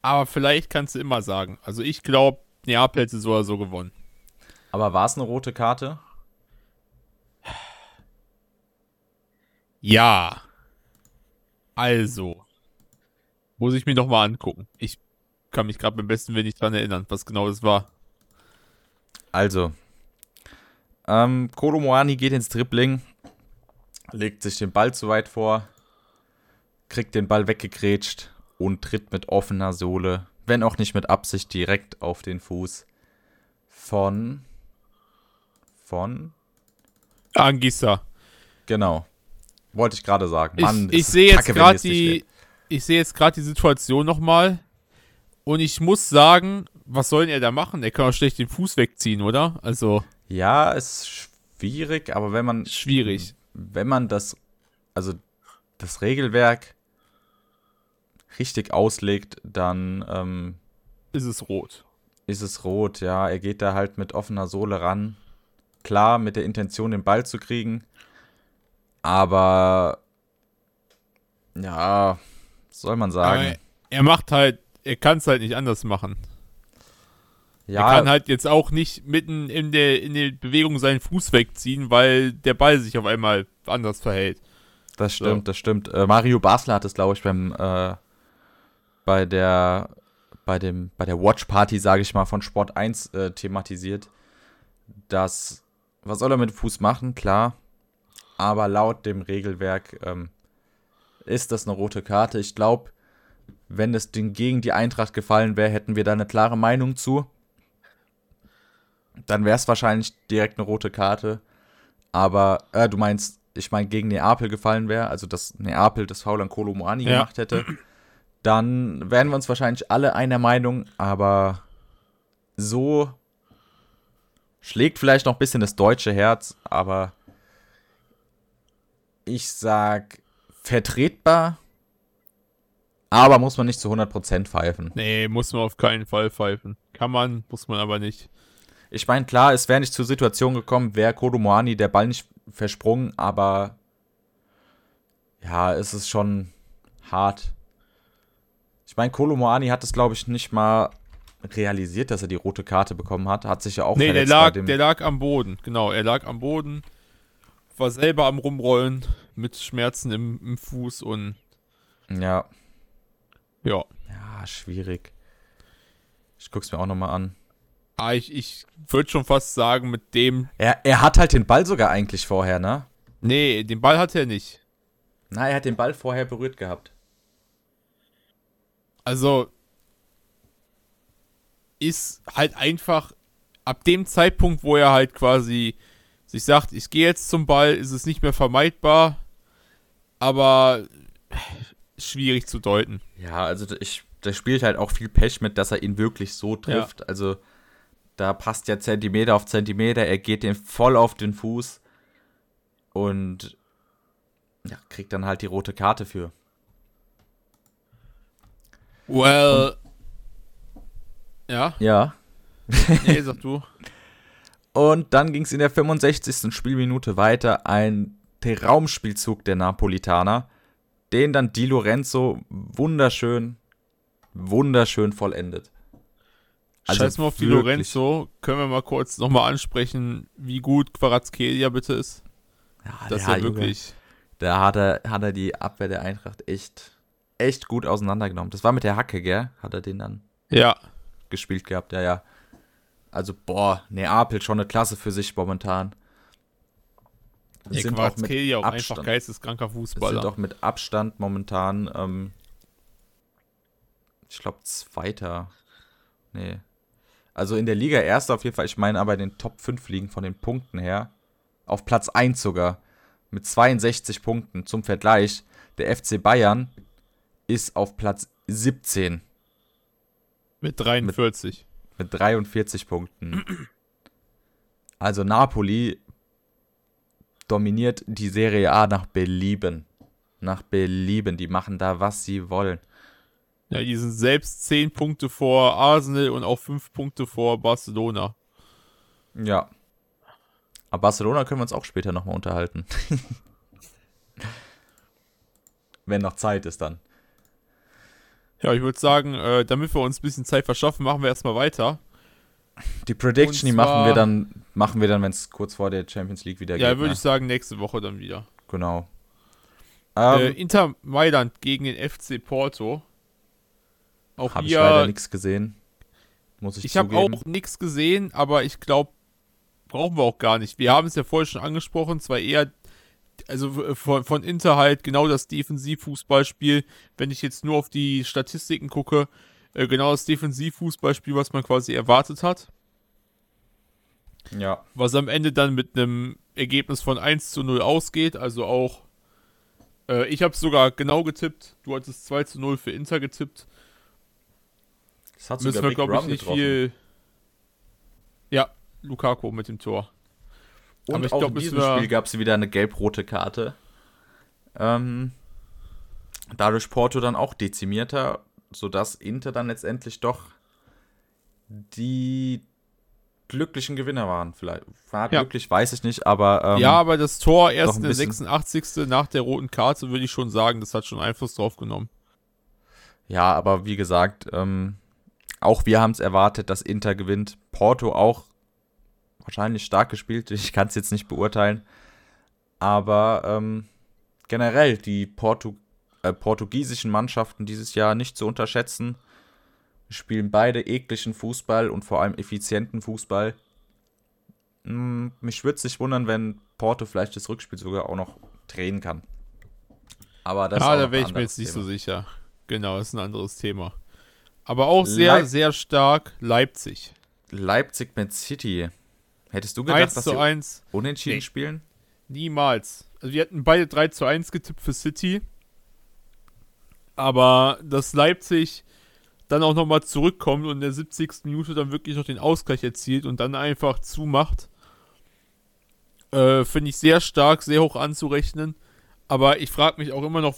aber vielleicht kannst du immer sagen. Also ich glaube, Neapel hätte so oder so gewonnen. Aber war es eine rote Karte? Ja. Also. Muss ich mir noch mal angucken. Ich kann mich gerade beim besten nicht dran erinnern, was genau das war. Also, ähm, Kolo Moani geht ins Dribbling, legt sich den Ball zu weit vor, kriegt den Ball weggegrätscht und tritt mit offener Sohle, wenn auch nicht mit Absicht, direkt auf den Fuß von. von. Angissa. Genau. Wollte ich gerade sagen. Ich, Mann, ich ist sehe jetzt gerade die. Ich sehe jetzt gerade die Situation noch mal und ich muss sagen, was soll denn er da machen? Er kann auch schlecht den Fuß wegziehen, oder? Also Ja, ist schwierig, aber wenn man schwierig. wenn man das, also das Regelwerk richtig auslegt, dann ähm, Ist es rot. ist es rot, ja. Er geht da halt mit offener Sohle ran. Klar, mit der Intention, den Ball zu kriegen. Aber ja, soll man sagen? Aber er macht halt, er kann es halt nicht anders machen. ja, Er kann halt jetzt auch nicht mitten in der, in der Bewegung seinen Fuß wegziehen, weil der Ball sich auf einmal anders verhält. das so. stimmt, das stimmt. Äh, Mario Basler hat es, glaube ich, beim äh, bei der bei dem bei der Watch Party, sage ich mal, von Sport 1 äh, thematisiert, dass was soll er mit dem Fuß machen? Klar, aber laut dem Regelwerk ähm, ist das eine rote Karte. Ich glaube, wenn es Ding gegen die Eintracht gefallen wäre, hätten wir da eine klare Meinung zu. Dann wäre es wahrscheinlich direkt eine rote Karte. Aber äh, du meinst, ich meine, gegen Neapel gefallen wäre, also dass Neapel das Foul an Kolo Moani Ja. gemacht hätte, dann wären wir uns wahrscheinlich alle einer Meinung, aber so schlägt vielleicht noch ein bisschen das deutsche Herz, aber ich sag vertretbar, aber muss man nicht zu 100% pfeifen. Nee, muss man auf keinen Fall pfeifen. Kann man, muss man aber nicht. Ich meine, klar, es wäre nicht zur Situation gekommen, wäre Kodo Moani der Ball nicht versprungen, aber ja, es ist schon hart. Ich meine, Kolo Moani hat es, glaube ich, nicht mal realisiert, dass er die rote Karte bekommen hat. Hat sich ja auch Nee, der lag, der lag am Boden. Genau, er lag am Boden, war selber am Rumrollen mit Schmerzen im, im Fuß und ja, ja. ja, schwierig. Ich guck's mir auch nochmal an. Ah, ich, ich würde schon fast sagen, mit dem. Er, er hat halt den Ball sogar eigentlich vorher, ne? Nee, den Ball hat er nicht. Na, er hat den Ball vorher berührt gehabt. Also ist halt einfach ab dem Zeitpunkt, wo er halt quasi sich sagt, ich gehe jetzt zum Ball, ist es nicht mehr vermeidbar, aber schwierig zu deuten. Ja, also ich, der spielt halt auch viel Pech mit, dass er ihn wirklich so trifft. Ja. Also da passt ja Zentimeter auf Zentimeter, er geht den voll auf den Fuß und ja, kriegt dann halt die rote Karte für. Well. ja? Ja. nee, sag du. Und dann ging es in der 65. Spielminute weiter. Ein Traumspielzug der Napolitaner, den dann Di Lorenzo wunderschön, wunderschön vollendet. Also Scheiß mal auf Di Lorenzo. Können wir mal kurz nochmal ansprechen, wie gut Quarazkelia bitte ist? Ja, das ist ja wirklich. Da hat er, hat er die Abwehr der Eintracht echt, echt gut auseinandergenommen. Das war mit der Hacke, gell? Hat er den dann ja. gespielt gehabt, ja, ja. Also, boah, Neapel schon eine Klasse für sich momentan. Ja, sind auch mit auch Abstand, einfach geisteskranker Fußballer. Sind auch mit Abstand momentan, ähm, ich glaube, Zweiter. Nee. Also in der Liga Erster auf jeden Fall. Ich meine aber in den Top 5 liegen von den Punkten her. Auf Platz 1 sogar. Mit 62 Punkten. Zum Vergleich, der FC Bayern ist auf Platz 17. Mit 43. Mit, mit 43 Punkten. Also Napoli dominiert die Serie A nach Belieben. Nach Belieben. Die machen da, was sie wollen. Ja, die sind selbst 10 Punkte vor Arsenal und auch 5 Punkte vor Barcelona. Ja. Aber Barcelona können wir uns auch später nochmal unterhalten. Wenn noch Zeit ist dann. Ja, ich würde sagen, äh, damit wir uns ein bisschen Zeit verschaffen, machen wir erstmal weiter. Die Prediction, die machen wir dann, machen wir dann, wenn es kurz vor der Champions League wieder ja, geht. Ja, würde ne? ich sagen, nächste Woche dann wieder. Genau. Äh, ähm, Inter Mailand gegen den FC Porto. Auch Habe ich leider nichts gesehen. Muss ich Ich habe auch nichts gesehen, aber ich glaube, brauchen wir auch gar nicht. Wir haben es ja vorher schon angesprochen, zwar eher, also von, von Inter halt genau das Defensivfußballspiel. Wenn ich jetzt nur auf die Statistiken gucke, äh, genau das Defensivfußballspiel, was man quasi erwartet hat. Ja. Was am Ende dann mit einem Ergebnis von 1 zu 0 ausgeht, also auch. Äh, ich habe sogar genau getippt. Du hattest 2 zu 0 für Inter getippt. Das hat Müssen wir, glaube ich, nicht getroffen. viel. Ja, Lukaku mit dem Tor. Und Aber ich auch glaub, in diesem Spiel gab es wieder eine gelb-rote Karte. Ähm, dadurch Porto dann auch dezimierter sodass Inter dann letztendlich doch die glücklichen Gewinner waren. Vielleicht war ja. glücklich, weiß ich nicht, aber. Ähm, ja, aber das Tor erst in der 86. nach der roten Karte, würde ich schon sagen, das hat schon Einfluss drauf genommen. Ja, aber wie gesagt, ähm, auch wir haben es erwartet, dass Inter gewinnt. Porto auch wahrscheinlich stark gespielt. Ich kann es jetzt nicht beurteilen. Aber ähm, generell, die Porto äh, portugiesischen Mannschaften dieses Jahr nicht zu unterschätzen. Spielen beide ekligen Fußball und vor allem effizienten Fußball. Hm, mich würde es nicht wundern, wenn Porto vielleicht das Rückspiel sogar auch noch drehen kann. Aber das ja, da wäre ich mir jetzt nicht Thema. so sicher. Genau, das ist ein anderes Thema. Aber auch sehr, Leip sehr stark Leipzig. Leipzig mit City. Hättest du gedacht, 1 dass sie 1. unentschieden nee. spielen? Niemals. Also wir hatten beide 3 zu 1 getippt für City. Aber dass Leipzig dann auch nochmal zurückkommt und in der 70. Minute dann wirklich noch den Ausgleich erzielt und dann einfach zumacht, äh, finde ich sehr stark, sehr hoch anzurechnen. Aber ich frage mich auch immer noch,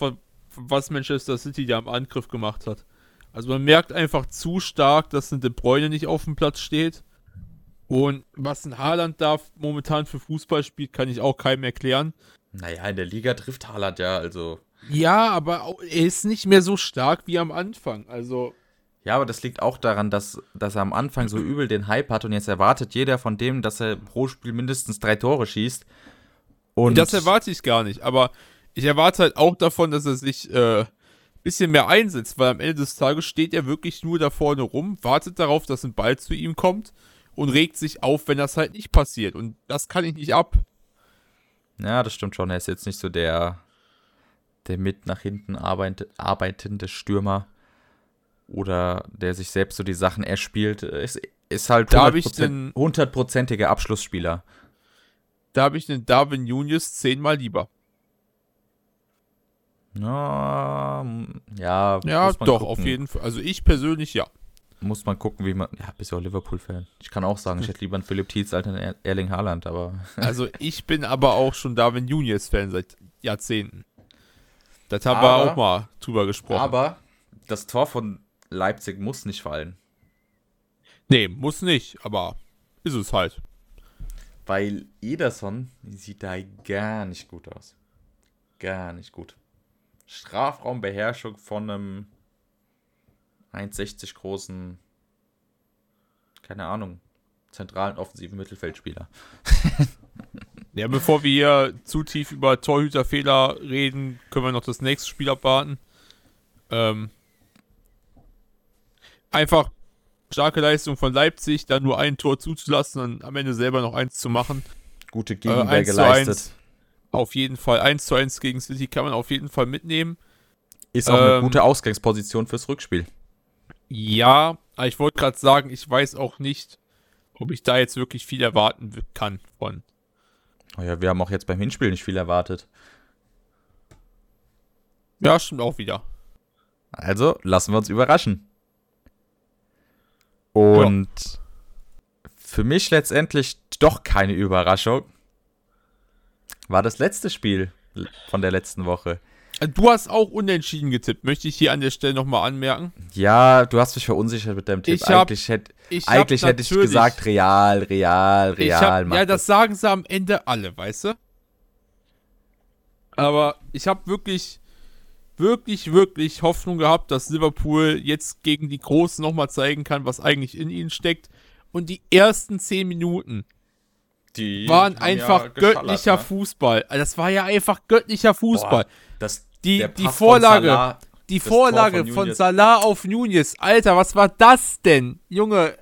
was Manchester City da im Angriff gemacht hat. Also man merkt einfach zu stark, dass ein De Bruyne nicht auf dem Platz steht. Und was ein Haaland da momentan für Fußball spielt, kann ich auch keinem erklären. Naja, in der Liga trifft Haaland ja, also. Ja, aber er ist nicht mehr so stark wie am Anfang. Also. Ja, aber das liegt auch daran, dass, dass er am Anfang so übel den Hype hat und jetzt erwartet jeder von dem, dass er pro Spiel mindestens drei Tore schießt. Und das erwarte ich gar nicht, aber ich erwarte halt auch davon, dass er sich äh, bisschen mehr einsetzt, weil am Ende des Tages steht er wirklich nur da vorne rum, wartet darauf, dass ein Ball zu ihm kommt und regt sich auf, wenn das halt nicht passiert. Und das kann ich nicht ab. Ja, das stimmt schon. Er ist jetzt nicht so der der mit nach hinten arbeit, arbeitende Stürmer oder der sich selbst so die Sachen erspielt, ist, ist halt hundertprozentiger Abschlussspieler. Da habe ich den Darwin Nunes zehnmal lieber. Ja, ja, ja doch, gucken. auf jeden Fall. Also ich persönlich ja. Muss man gucken, wie man. Ja, bist ja auch Liverpool-Fan. Ich kann auch sagen, ich hätte lieber einen Philipp Thiels als einen Erling Haaland, aber. also ich bin aber auch schon Darwin Nunes-Fan seit Jahrzehnten. Das haben aber, wir auch mal drüber gesprochen. Aber das Tor von Leipzig muss nicht fallen. Nee, muss nicht, aber ist es halt. Weil Ederson sieht da gar nicht gut aus. Gar nicht gut. Strafraumbeherrschung von einem 1,60 großen, keine Ahnung, zentralen offensiven Mittelfeldspieler. ja, bevor wir hier zu tief über Torhüterfehler reden, können wir noch das nächste Spiel abwarten. Ähm, einfach starke Leistung von Leipzig, dann nur ein Tor zuzulassen und am Ende selber noch eins zu machen. Gute Gegenwehr äh, geleistet. auf jeden Fall 1 zu 1 gegen City kann man auf jeden Fall mitnehmen. Ist auch ähm, eine gute Ausgangsposition fürs Rückspiel. Ja, aber ich wollte gerade sagen, ich weiß auch nicht, ob ich da jetzt wirklich viel erwarten kann von. Oh ja, wir haben auch jetzt beim Hinspiel nicht viel erwartet. Ja, stimmt auch wieder. Also lassen wir uns überraschen. Und ja. für mich letztendlich doch keine Überraschung. War das letzte Spiel von der letzten Woche. Du hast auch unentschieden getippt, möchte ich hier an der Stelle nochmal anmerken. Ja, du hast mich verunsichert mit deinem Tipp. Ich hab, eigentlich hätte ich, eigentlich hätte ich gesagt, real, real, real. Hab, ja, das sagen sie am Ende alle, weißt du? Aber ich habe wirklich, wirklich, wirklich Hoffnung gehabt, dass Liverpool jetzt gegen die Großen nochmal zeigen kann, was eigentlich in ihnen steckt. Und die ersten zehn Minuten die waren einfach ja göttlicher ne? Fußball. Das war ja einfach göttlicher Fußball. Boah, das die, die Vorlage, Salah, die Vorlage von, von Salah auf Nunez. Alter, was war das denn? Junge,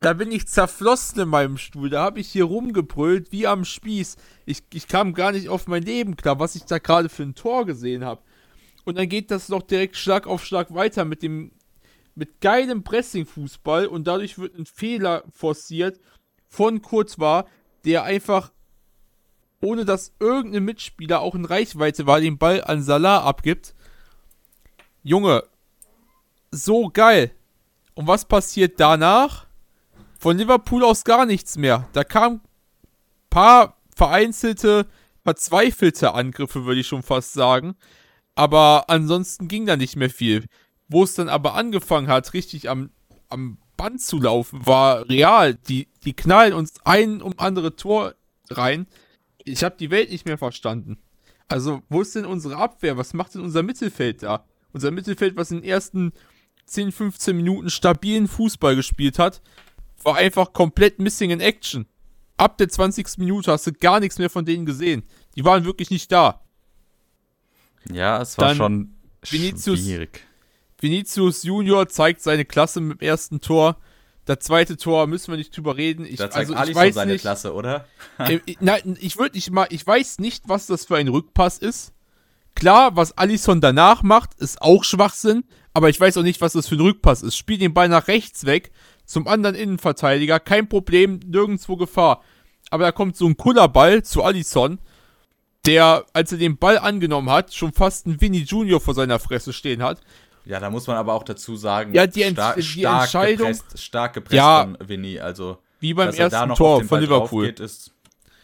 da bin ich zerflossen in meinem Stuhl. Da habe ich hier rumgebrüllt wie am Spieß. Ich, ich kam gar nicht auf mein Leben klar, was ich da gerade für ein Tor gesehen habe. Und dann geht das noch direkt Schlag auf Schlag weiter mit dem mit geilem Pressing-Fußball und dadurch wird ein Fehler forciert von Kurzwar, der einfach ohne dass irgendein Mitspieler auch in Reichweite war, den Ball an Salah abgibt. Junge, so geil. Und was passiert danach? Von Liverpool aus gar nichts mehr. Da kamen paar vereinzelte, verzweifelte Angriffe, würde ich schon fast sagen. Aber ansonsten ging da nicht mehr viel. Wo es dann aber angefangen hat, richtig am, am Band zu laufen, war real. Die, die knallen uns ein um andere Tor rein ich habe die Welt nicht mehr verstanden. Also, wo ist denn unsere Abwehr? Was macht denn unser Mittelfeld da? Unser Mittelfeld, was in den ersten 10, 15 Minuten stabilen Fußball gespielt hat, war einfach komplett missing in action. Ab der 20. Minute hast du gar nichts mehr von denen gesehen. Die waren wirklich nicht da. Ja, es war Dann schon Vinicius, schwierig. Vinicius Junior zeigt seine Klasse mit dem ersten Tor. Das zweite Tor müssen wir nicht drüber reden. Ich, da zeigt also, ich weiß seine nicht, Klasse, oder? äh, nein, ich würde nicht mal, ich weiß nicht, was das für ein Rückpass ist. Klar, was Alisson danach macht, ist auch Schwachsinn, aber ich weiß auch nicht, was das für ein Rückpass ist. Spiel den Ball nach rechts weg, zum anderen Innenverteidiger, kein Problem, nirgendwo Gefahr. Aber da kommt so ein Kullerball zu Alisson, der, als er den Ball angenommen hat, schon fast ein Winnie Junior vor seiner Fresse stehen hat. Ja, da muss man aber auch dazu sagen, ja, die, Ent star die stark Entscheidung, gepresst, stark gepresst ja, von Vinny. Also, wie beim ersten Tor von Liverpool. Geht, ist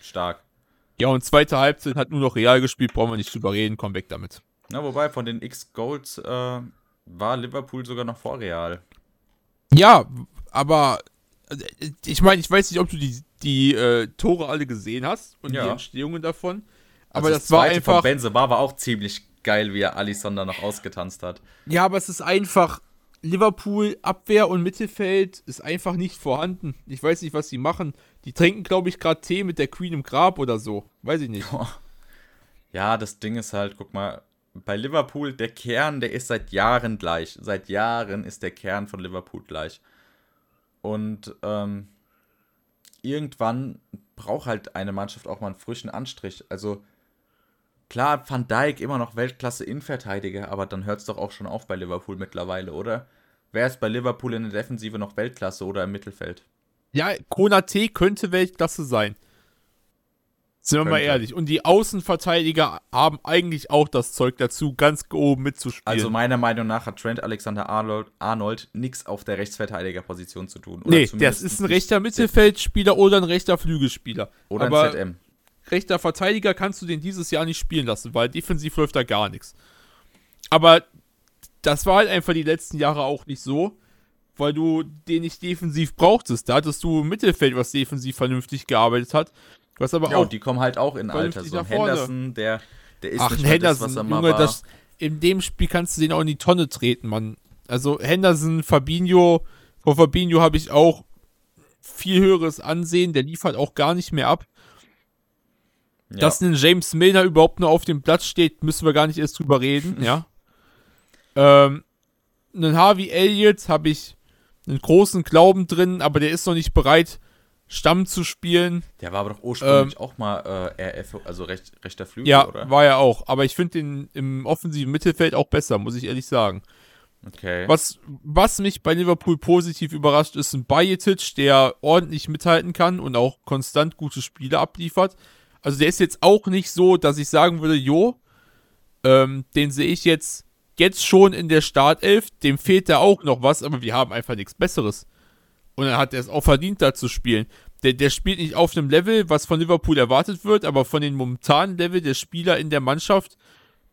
stark. Ja, und zweite Halbzeit hat nur noch Real gespielt, brauchen wir nicht drüber reden, komm weg damit. Na, wobei, von den X-Goals äh, war Liverpool sogar noch vor Real. Ja, aber äh, ich meine, ich weiß nicht, ob du die, die äh, Tore alle gesehen hast und ja. die Entstehungen davon. Aber also das, das war einfach. Von Benzema war auch ziemlich geil, wie er Alisson da noch ausgetanzt hat. Ja, aber es ist einfach. Liverpool, Abwehr und Mittelfeld ist einfach nicht vorhanden. Ich weiß nicht, was sie machen. Die trinken, glaube ich, gerade Tee mit der Queen im Grab oder so. Weiß ich nicht. Ja, das Ding ist halt, guck mal, bei Liverpool, der Kern, der ist seit Jahren gleich. Seit Jahren ist der Kern von Liverpool gleich. Und ähm, irgendwann braucht halt eine Mannschaft auch mal einen frischen Anstrich. Also klar, Van Dijk immer noch Weltklasse-Innenverteidiger, aber dann hört es doch auch schon auf bei Liverpool mittlerweile, oder? Wer ist bei Liverpool in der Defensive noch Weltklasse oder im Mittelfeld? Ja, Konate könnte Weltklasse sein. Sind wir mal ehrlich. Und die Außenverteidiger haben eigentlich auch das Zeug dazu, ganz oben mitzuspielen. Also meiner Meinung nach hat Trent Alexander-Arnold Arnold nichts auf der Rechtsverteidigerposition zu tun. Oder nee, das ist ein rechter Mittelfeldspieler oder ein rechter Flügelspieler. Oder Aber ein ZM. Rechter Verteidiger kannst du den dieses Jahr nicht spielen lassen, weil defensiv läuft da gar nichts. Aber das war halt einfach die letzten Jahre auch nicht so, weil du den nicht defensiv brauchtest. Da hattest du Mittelfeld, was defensiv vernünftig gearbeitet hat. Was aber ja, auch. die kommen halt auch in Alter. So ein Henderson, der, der ist Ach, nicht Henderson, das, was er mal Junge, war. Das, in dem Spiel kannst du den auch in die Tonne treten, Mann. Also Henderson, Fabinho, vor Fabinho habe ich auch viel höheres Ansehen, der liefert auch gar nicht mehr ab. Ja. Dass ein James Milner überhaupt nur auf dem Platz steht, müssen wir gar nicht erst drüber reden, ja. Ähm, einen Harvey Elliott habe ich einen großen Glauben drin, aber der ist noch nicht bereit, Stamm zu spielen. Der war aber doch ursprünglich ähm, auch mal äh, RF, also recht, rechter Flügel, ja, oder? Ja, war er auch. Aber ich finde den im offensiven Mittelfeld auch besser, muss ich ehrlich sagen. Okay. Was, was mich bei Liverpool positiv überrascht, ist ein Bajetic, der ordentlich mithalten kann und auch konstant gute Spiele abliefert. Also der ist jetzt auch nicht so, dass ich sagen würde, jo, ähm, den sehe ich jetzt, jetzt schon in der Startelf, dem fehlt da auch noch was, aber wir haben einfach nichts Besseres. Und dann hat er es auch verdient, da zu spielen. Der, der spielt nicht auf einem Level, was von Liverpool erwartet wird, aber von den momentanen Level der Spieler in der Mannschaft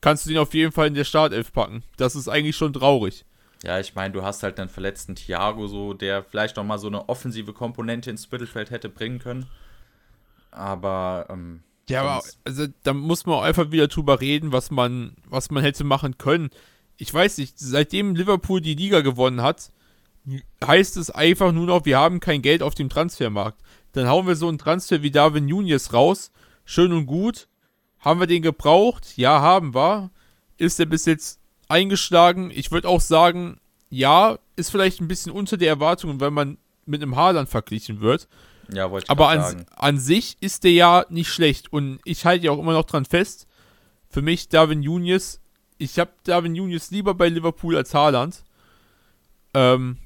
kannst du den auf jeden Fall in der Startelf packen. Das ist eigentlich schon traurig. Ja, ich meine, du hast halt einen verletzten Thiago so, der vielleicht noch mal so eine offensive Komponente ins Mittelfeld hätte bringen können. Aber ähm, ja, aber also da muss man einfach wieder drüber reden, was man was man hätte machen können. Ich weiß nicht, seitdem Liverpool die Liga gewonnen hat, heißt es einfach nur noch, wir haben kein Geld auf dem Transfermarkt. Dann hauen wir so einen Transfer wie Darwin Nunes raus. Schön und gut. Haben wir den gebraucht? Ja, haben wir. Ist er bis jetzt eingeschlagen? Ich würde auch sagen, ja, ist vielleicht ein bisschen unter der Erwartung, wenn man mit einem Haaland verglichen wird. Ja, wollte ich Aber an, sagen. an sich ist der ja nicht schlecht. Und ich halte ja auch immer noch dran fest. Für mich Darwin Nunes, ich habe Darwin Nunes lieber bei Liverpool als Haaland. Ähm,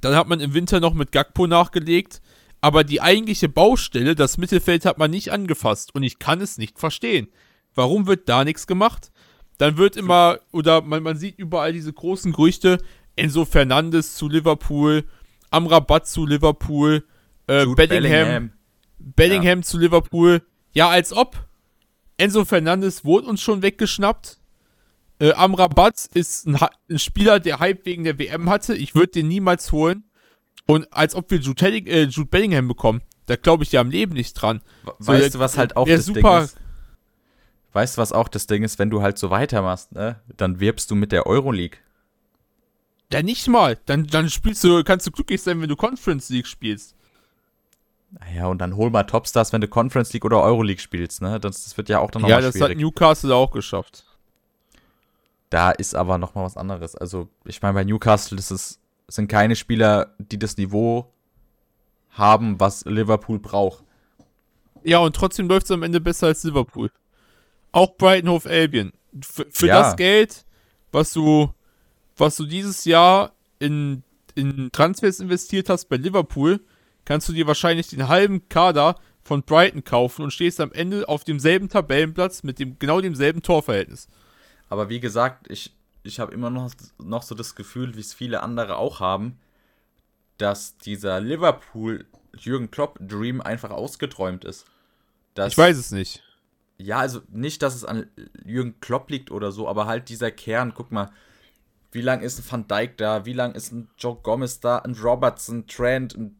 dann hat man im Winter noch mit Gakpo nachgelegt. Aber die eigentliche Baustelle, das Mittelfeld, hat man nicht angefasst. Und ich kann es nicht verstehen. Warum wird da nichts gemacht? Dann wird immer, oder man, man sieht überall diese großen Gerüchte, Enzo Fernandes zu Liverpool, Amrabat zu Liverpool, äh, Bellingham, Bellingham, Bellingham ja. zu Liverpool. Ja, als ob. Enzo Fernandes wurde uns schon weggeschnappt. Äh, Amrabat ist ein, ein, Spieler, der Hype wegen der WM hatte. Ich würde den niemals holen. Und als ob wir Jude, äh, Jude Bellingham bekommen. Da glaube ich ja am Leben nicht dran. Weißt so, du, was halt auch das super Ding ist? Weißt du, was auch das Ding ist, wenn du halt so weitermachst, ne? Dann wirbst du mit der Euroleague. Ja, nicht mal. Dann, dann spielst du, kannst du glücklich sein, wenn du Conference League spielst. Naja, und dann hol mal Topstars, wenn du Conference League oder Euroleague spielst, ne? Das, das wird ja auch dann nochmal schwierig. Ja, das hat Newcastle auch geschafft. Da ist aber noch mal was anderes. Also, ich meine, bei Newcastle ist es, sind keine Spieler, die das Niveau haben, was Liverpool braucht. Ja, und trotzdem läuft es am Ende besser als Liverpool. Auch Brighton Hove Albion. Für, für ja. das Geld, was du, was du dieses Jahr in, in Transfers investiert hast bei Liverpool, kannst du dir wahrscheinlich den halben Kader von Brighton kaufen und stehst am Ende auf demselben Tabellenplatz mit dem genau demselben Torverhältnis. Aber wie gesagt, ich, ich habe immer noch, noch so das Gefühl, wie es viele andere auch haben, dass dieser Liverpool-Jürgen Klopp-Dream einfach ausgeträumt ist. Dass, ich weiß es nicht. Ja, also nicht, dass es an Jürgen Klopp liegt oder so, aber halt dieser Kern, guck mal, wie lang ist ein Van Dijk da, wie lang ist ein Joe Gomez da, ein Robertson, Trent, ein,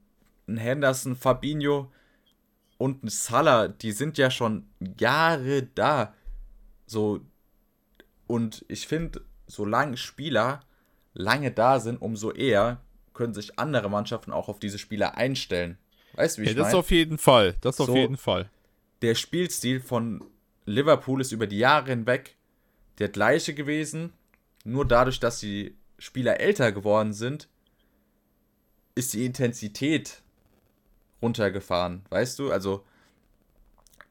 ein Henderson, Fabinho und ein Salah, die sind ja schon Jahre da. So, und ich finde, solange Spieler lange da sind, umso eher können sich andere Mannschaften auch auf diese Spieler einstellen. Weißt du, wie ich meine? Das auf jeden Fall. Das auf so, jeden Fall. Der Spielstil von Liverpool ist über die Jahre hinweg der gleiche gewesen. Nur dadurch, dass die Spieler älter geworden sind, ist die Intensität runtergefahren. Weißt du? Also,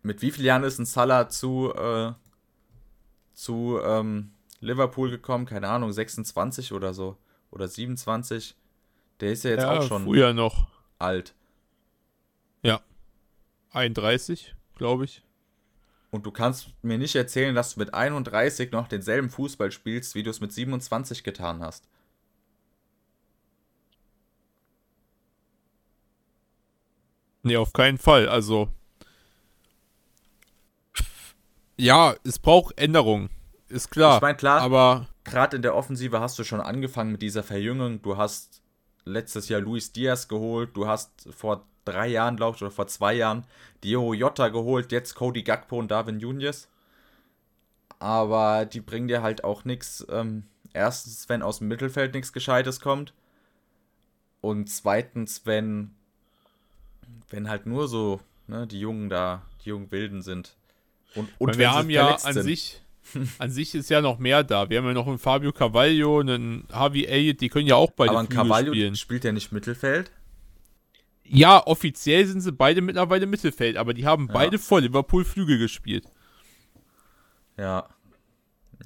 mit wie vielen Jahren ist ein Salah zu, äh, zu ähm, Liverpool gekommen? Keine Ahnung, 26 oder so. Oder 27. Der ist ja jetzt ja, auch schon früher noch alt. Ja. 31, glaube ich. Und du kannst mir nicht erzählen, dass du mit 31 noch denselben Fußball spielst, wie du es mit 27 getan hast. Nee, auf keinen Fall. Also. Ja, es braucht Änderungen. Ist klar. Ich meine, klar, aber. Gerade in der Offensive hast du schon angefangen mit dieser Verjüngung. Du hast letztes Jahr Luis Diaz geholt. Du hast vor drei Jahren, glaube ich, oder vor zwei Jahren Diego Jota geholt. Jetzt Cody Gakpo und Darwin Nunez. Aber die bringen dir halt auch nichts. Ähm, erstens, wenn aus dem Mittelfeld nichts Gescheites kommt. Und zweitens, wenn wenn halt nur so ne, die Jungen da, die jungen Wilden sind. Und, und wir haben ja an sind. sich, an sich ist ja noch mehr da. Wir haben ja noch einen Fabio Carvalho, einen Harvey Elliott, die können ja auch beide Aber ein Carvalho spielen. spielt ja nicht Mittelfeld. Ja, offiziell sind sie beide mittlerweile Mittelfeld, aber die haben ja. beide vor Liverpool Flügel gespielt. Ja.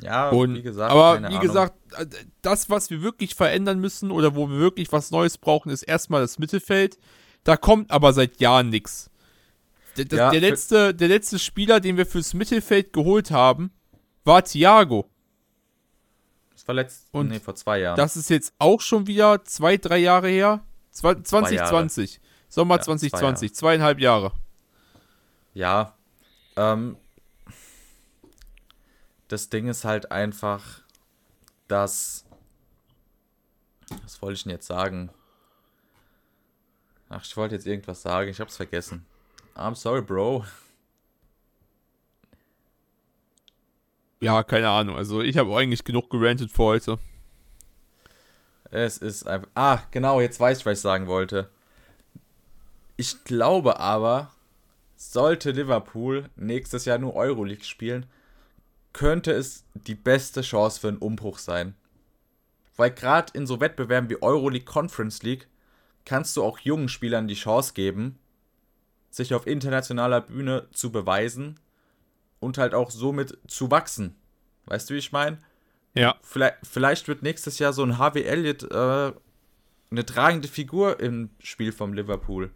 Ja, und, wie gesagt. Aber wie Ahnung. gesagt, äh, das, was wir wirklich verändern müssen oder wo wir wirklich was Neues brauchen, ist erstmal das Mittelfeld. Da kommt aber seit Jahren nichts. Der, ja, der, letzte, der letzte Spieler, den wir fürs Mittelfeld geholt haben, war Thiago. Das war letzt, Und nee, vor zwei Jahren. Das ist jetzt auch schon wieder zwei, drei Jahre her. Zwei, 2020. Jahre. Sommer ja, 2020. Zwei zweieinhalb Jahre. Ja. Ähm, das Ding ist halt einfach, dass. Was wollte ich denn jetzt sagen? Ach, ich wollte jetzt irgendwas sagen. Ich hab's vergessen. I'm sorry, Bro. Ja, keine Ahnung. Also ich habe eigentlich genug gerantet für heute. Es ist einfach. Ah, genau, jetzt weiß ich, was ich sagen wollte. Ich glaube aber, sollte Liverpool nächstes Jahr nur Euroleague spielen, könnte es die beste Chance für einen Umbruch sein. Weil gerade in so Wettbewerben wie Euroleague Conference League kannst du auch jungen Spielern die Chance geben, sich auf internationaler Bühne zu beweisen und halt auch somit zu wachsen. Weißt du, wie ich meine? Ja. Vielleicht, vielleicht, wird nächstes Jahr so ein Harvey Elliott äh, eine tragende Figur im Spiel vom Liverpool.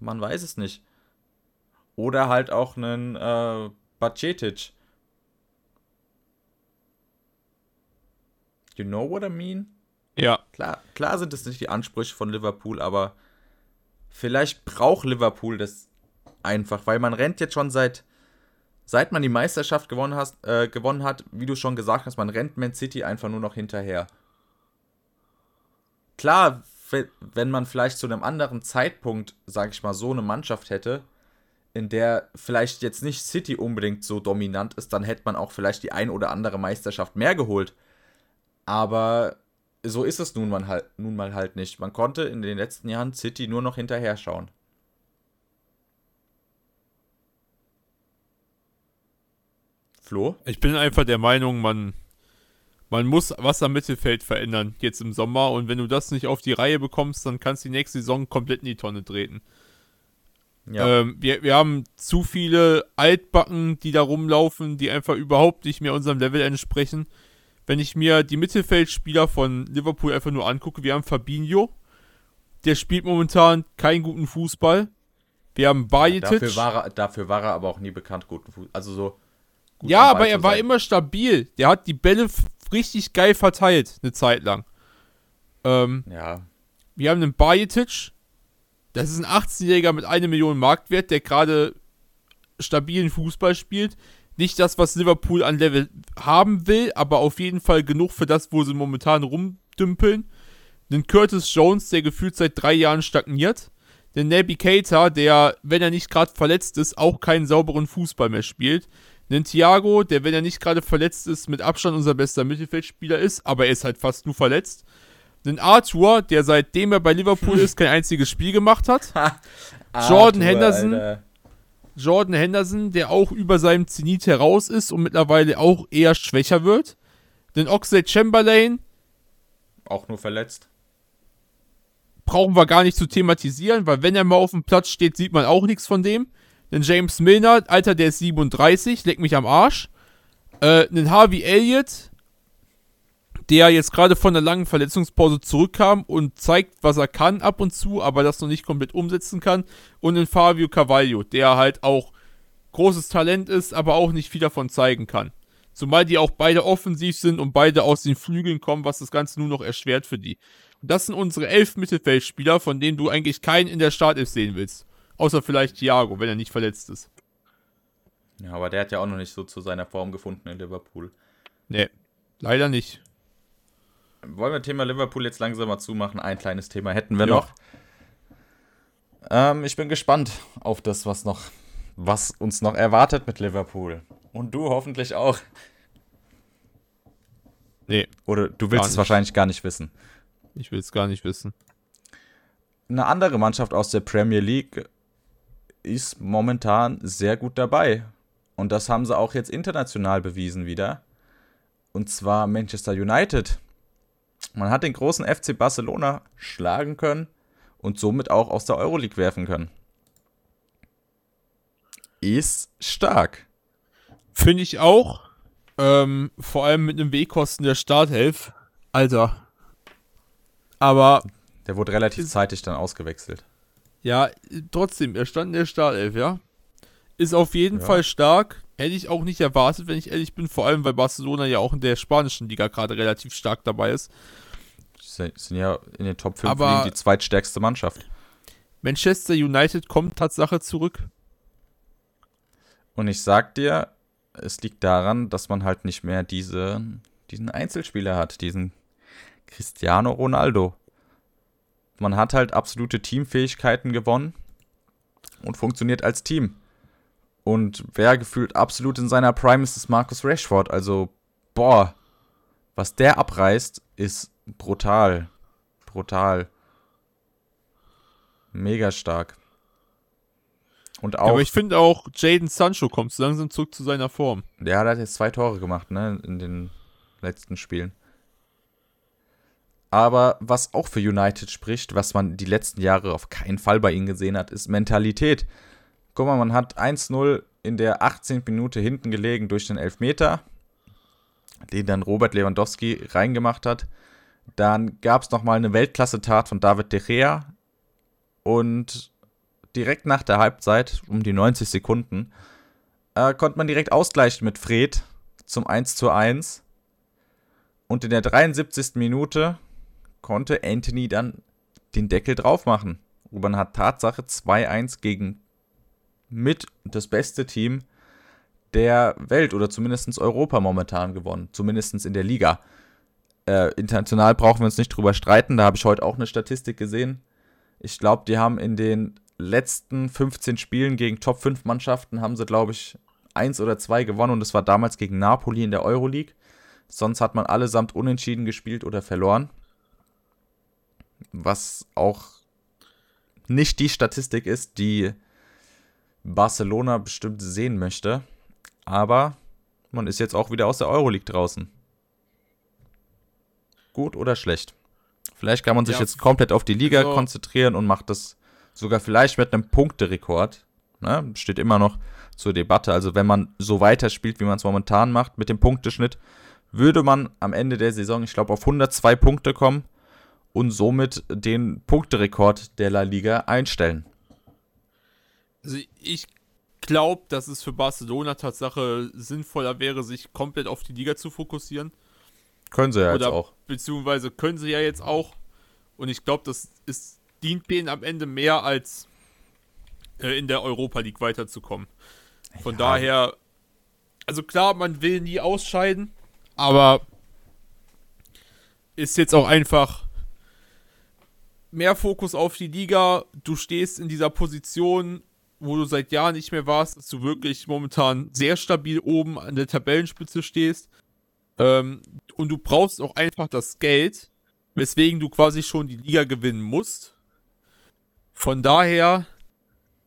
Man weiß es nicht. Oder halt auch einen äh, Bacetic. You know what I mean? Ja. Klar, klar sind es nicht die Ansprüche von Liverpool, aber vielleicht braucht Liverpool das einfach, weil man rennt jetzt schon seit, seit man die Meisterschaft gewonnen, hast, äh, gewonnen hat, wie du schon gesagt hast, man rennt Man City einfach nur noch hinterher. Klar, wenn man vielleicht zu einem anderen Zeitpunkt, sag ich mal, so eine Mannschaft hätte, in der vielleicht jetzt nicht City unbedingt so dominant ist, dann hätte man auch vielleicht die ein oder andere Meisterschaft mehr geholt. Aber so ist es nun mal, halt, nun mal halt nicht. Man konnte in den letzten Jahren City nur noch hinterher schauen. Flo? Ich bin einfach der Meinung, man, man muss was am Mittelfeld verändern, jetzt im Sommer. Und wenn du das nicht auf die Reihe bekommst, dann kannst du die nächste Saison komplett in die Tonne treten. Ja. Ähm, wir, wir haben zu viele Altbacken, die da rumlaufen, die einfach überhaupt nicht mehr unserem Level entsprechen wenn ich mir die Mittelfeldspieler von Liverpool einfach nur angucke, wir haben Fabinho, der spielt momentan keinen guten Fußball. Wir haben Bajetic. dafür, war er, dafür war er aber auch nie bekannt, guten Fußball. Also so. Ja, aber er war immer stabil. Der hat die Bälle richtig geil verteilt, eine Zeit lang. Ähm, ja. Wir haben einen Bajetic. Das ist ein 18-Jähriger mit einer Million Marktwert, der gerade stabilen Fußball spielt nicht das, was Liverpool an Level haben will, aber auf jeden Fall genug für das, wo sie momentan rumdümpeln. Den Curtis Jones, der gefühlt seit drei Jahren stagniert. Den Naby Keita, der, wenn er nicht gerade verletzt ist, auch keinen sauberen Fußball mehr spielt. Den Thiago, der, wenn er nicht gerade verletzt ist, mit Abstand unser bester Mittelfeldspieler ist, aber er ist halt fast nur verletzt. Den Arthur, der seitdem er bei Liverpool ist, kein einziges Spiel gemacht hat. Jordan Arthur, Henderson, Alter. Jordan Henderson, der auch über seinem Zenit heraus ist und mittlerweile auch eher schwächer wird. Den Oxlade Chamberlain. Auch nur verletzt. Brauchen wir gar nicht zu thematisieren, weil wenn er mal auf dem Platz steht, sieht man auch nichts von dem. Einen James Milner, Alter, der ist 37, leck mich am Arsch. Äh, einen Harvey Elliott, der jetzt gerade von einer langen Verletzungspause zurückkam und zeigt, was er kann ab und zu, aber das noch nicht komplett umsetzen kann. Und einen Fabio Carvalho, der halt auch großes Talent ist, aber auch nicht viel davon zeigen kann. Zumal die auch beide offensiv sind und beide aus den Flügeln kommen, was das Ganze nur noch erschwert für die. Und das sind unsere elf Mittelfeldspieler, von denen du eigentlich keinen in der Startelf sehen willst. Außer vielleicht Thiago, wenn er nicht verletzt ist. Ja, aber der hat ja auch noch nicht so zu seiner Form gefunden in Liverpool. Nee, leider nicht. Wollen wir Thema Liverpool jetzt langsam mal zumachen? Ein kleines Thema hätten wir ja. noch. Ähm, ich bin gespannt auf das, was noch, was uns noch erwartet mit Liverpool. Und du hoffentlich auch. Nee. Oder du willst es wahrscheinlich gar nicht wissen. Ich will es gar nicht wissen. Eine andere Mannschaft aus der Premier League ist momentan sehr gut dabei. Und das haben sie auch jetzt international bewiesen wieder. Und zwar Manchester United. Man hat den großen FC Barcelona schlagen können und somit auch aus der Euroleague werfen können. Ist stark. Finde ich auch. Ähm, vor allem mit einem Wegkosten der Starthelf. Alter. Aber. Der wurde relativ zeitig dann ausgewechselt. Ja, trotzdem, er stand in der Startelf, ja. Ist auf jeden ja. Fall stark. Hätte ich auch nicht erwartet, wenn ich ehrlich bin. Vor allem, weil Barcelona ja auch in der spanischen Liga gerade relativ stark dabei ist. Sie sind ja in den Top 5 Aber die zweitstärkste Mannschaft. Manchester United kommt Tatsache zurück. Und ich sag dir, es liegt daran, dass man halt nicht mehr diese, diesen Einzelspieler hat, diesen Cristiano Ronaldo man hat halt absolute Teamfähigkeiten gewonnen und funktioniert als Team. Und wer gefühlt absolut in seiner Prime ist, ist Marcus Rashford. Also, boah, was der abreißt, ist brutal. Brutal. Mega stark. Und auch. Ja, aber ich finde auch, Jaden Sancho kommt langsam zurück zu seiner Form. Der hat jetzt zwei Tore gemacht, ne, in den letzten Spielen. Aber was auch für United spricht, was man die letzten Jahre auf keinen Fall bei ihnen gesehen hat, ist Mentalität. Guck mal, man hat 1-0 in der 18. Minute hinten gelegen durch den Elfmeter, den dann Robert Lewandowski reingemacht hat. Dann gab es nochmal eine Weltklasse-Tat von David De Gea. Und direkt nach der Halbzeit, um die 90 Sekunden, äh, konnte man direkt ausgleichen mit Fred zum 1 zu 1. Und in der 73. Minute konnte Anthony dann den Deckel drauf machen. Ruben hat Tatsache 2-1 gegen mit das beste Team der Welt oder zumindest Europa momentan gewonnen. Zumindest in der Liga. Äh, international brauchen wir uns nicht drüber streiten. Da habe ich heute auch eine Statistik gesehen. Ich glaube, die haben in den letzten 15 Spielen gegen Top 5 Mannschaften haben sie, glaube ich, eins oder zwei gewonnen und das war damals gegen Napoli in der Euroleague. Sonst hat man allesamt unentschieden gespielt oder verloren was auch nicht die Statistik ist, die Barcelona bestimmt sehen möchte. Aber man ist jetzt auch wieder aus der Euroleague draußen. Gut oder schlecht? Vielleicht kann man sich ja, jetzt komplett auf die Liga so. konzentrieren und macht das sogar vielleicht mit einem Punkterekord. Ne? Steht immer noch zur Debatte. Also wenn man so weiterspielt, wie man es momentan macht, mit dem Punkteschnitt, würde man am Ende der Saison, ich glaube, auf 102 Punkte kommen und somit den Punkterekord der La Liga einstellen. Also ich glaube, dass es für Barcelona Tatsache sinnvoller wäre, sich komplett auf die Liga zu fokussieren. Können sie ja Oder, jetzt auch. Beziehungsweise können sie ja jetzt auch. Und ich glaube, das ist, dient denen am Ende mehr als äh, in der Europa League weiterzukommen. Von ja. daher, also klar, man will nie ausscheiden, aber ist jetzt auch einfach mehr Fokus auf die Liga. Du stehst in dieser Position, wo du seit Jahren nicht mehr warst, dass du wirklich momentan sehr stabil oben an der Tabellenspitze stehst. Ähm, und du brauchst auch einfach das Geld, weswegen du quasi schon die Liga gewinnen musst. Von daher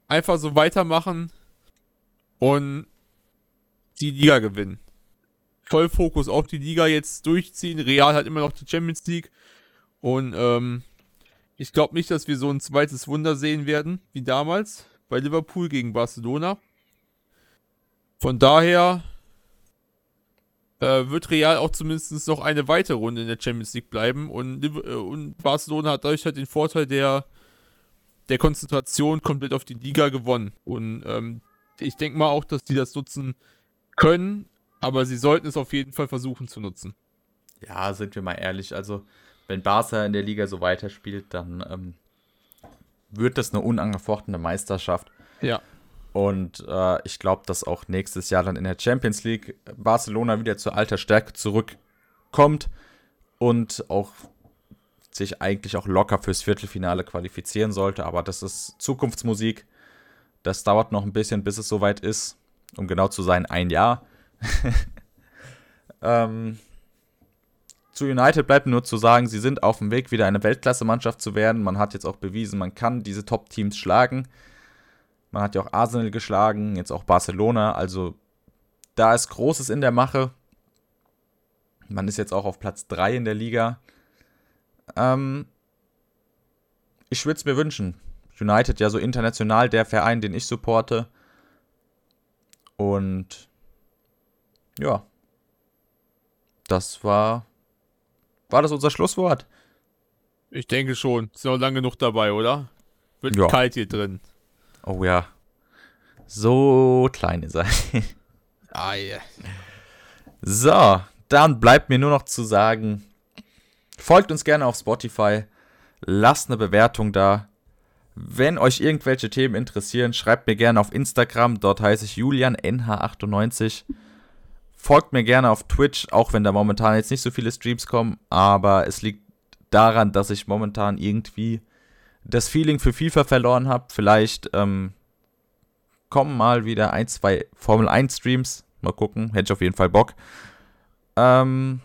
einfach so weitermachen und die Liga gewinnen. Voll Fokus auf die Liga jetzt durchziehen. Real hat immer noch die Champions League. Und ähm, ich glaube nicht, dass wir so ein zweites Wunder sehen werden wie damals bei Liverpool gegen Barcelona. Von daher äh, wird Real auch zumindest noch eine weitere Runde in der Champions League bleiben und, äh, und Barcelona hat dadurch halt den Vorteil der, der Konzentration komplett auf die Liga gewonnen. Und ähm, ich denke mal auch, dass die das nutzen können, aber sie sollten es auf jeden Fall versuchen zu nutzen. Ja, sind wir mal ehrlich. Also, wenn Barca in der Liga so weiterspielt, dann ähm, wird das eine unangefochtene Meisterschaft. Ja. Und äh, ich glaube, dass auch nächstes Jahr dann in der Champions League Barcelona wieder zur alter Stärke zurückkommt und auch sich eigentlich auch locker fürs Viertelfinale qualifizieren sollte. Aber das ist Zukunftsmusik. Das dauert noch ein bisschen, bis es soweit ist. Um genau zu sein, ein Jahr. ähm, zu United bleibt nur zu sagen, sie sind auf dem Weg, wieder eine Weltklasse-Mannschaft zu werden. Man hat jetzt auch bewiesen, man kann diese Top-Teams schlagen. Man hat ja auch Arsenal geschlagen, jetzt auch Barcelona. Also da ist Großes in der Mache. Man ist jetzt auch auf Platz 3 in der Liga. Ähm, ich würde es mir wünschen. United ja so international der Verein, den ich supporte. Und ja, das war war das unser Schlusswort? Ich denke schon. Ist noch lange genug dabei, oder? Wird Ja. kalt hier drin. Oh ja. So klein ist er. Ah, yeah. So, dann bleibt mir nur noch zu sagen, folgt uns gerne auf Spotify, lasst eine Bewertung da. Wenn euch irgendwelche Themen interessieren, schreibt mir gerne auf Instagram, dort heiße ich JulianNH98. Folgt mir gerne auf Twitch, auch wenn da momentan jetzt nicht so viele Streams kommen, aber es liegt daran, dass ich momentan irgendwie das Feeling für FIFA verloren habe. Vielleicht ähm, kommen mal wieder ein, zwei Formel 1 Streams. Mal gucken, hätte ich auf jeden Fall Bock. Ähm,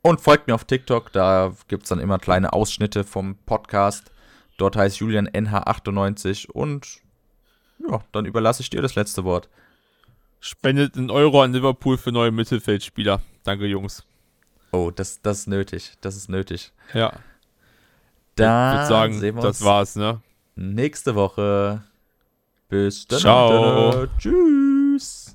und folgt mir auf TikTok, da gibt es dann immer kleine Ausschnitte vom Podcast. Dort heißt Julian NH98 und ja, dann überlasse ich dir das letzte Wort. Spendet einen Euro an Liverpool für neue Mittelfeldspieler. Danke, Jungs. Oh, das, das ist nötig. Das ist nötig. Ja. Dann ich würde sagen, sehen wir das uns war's, ne? nächste Woche. Bis dann. Ciao. Tschüss.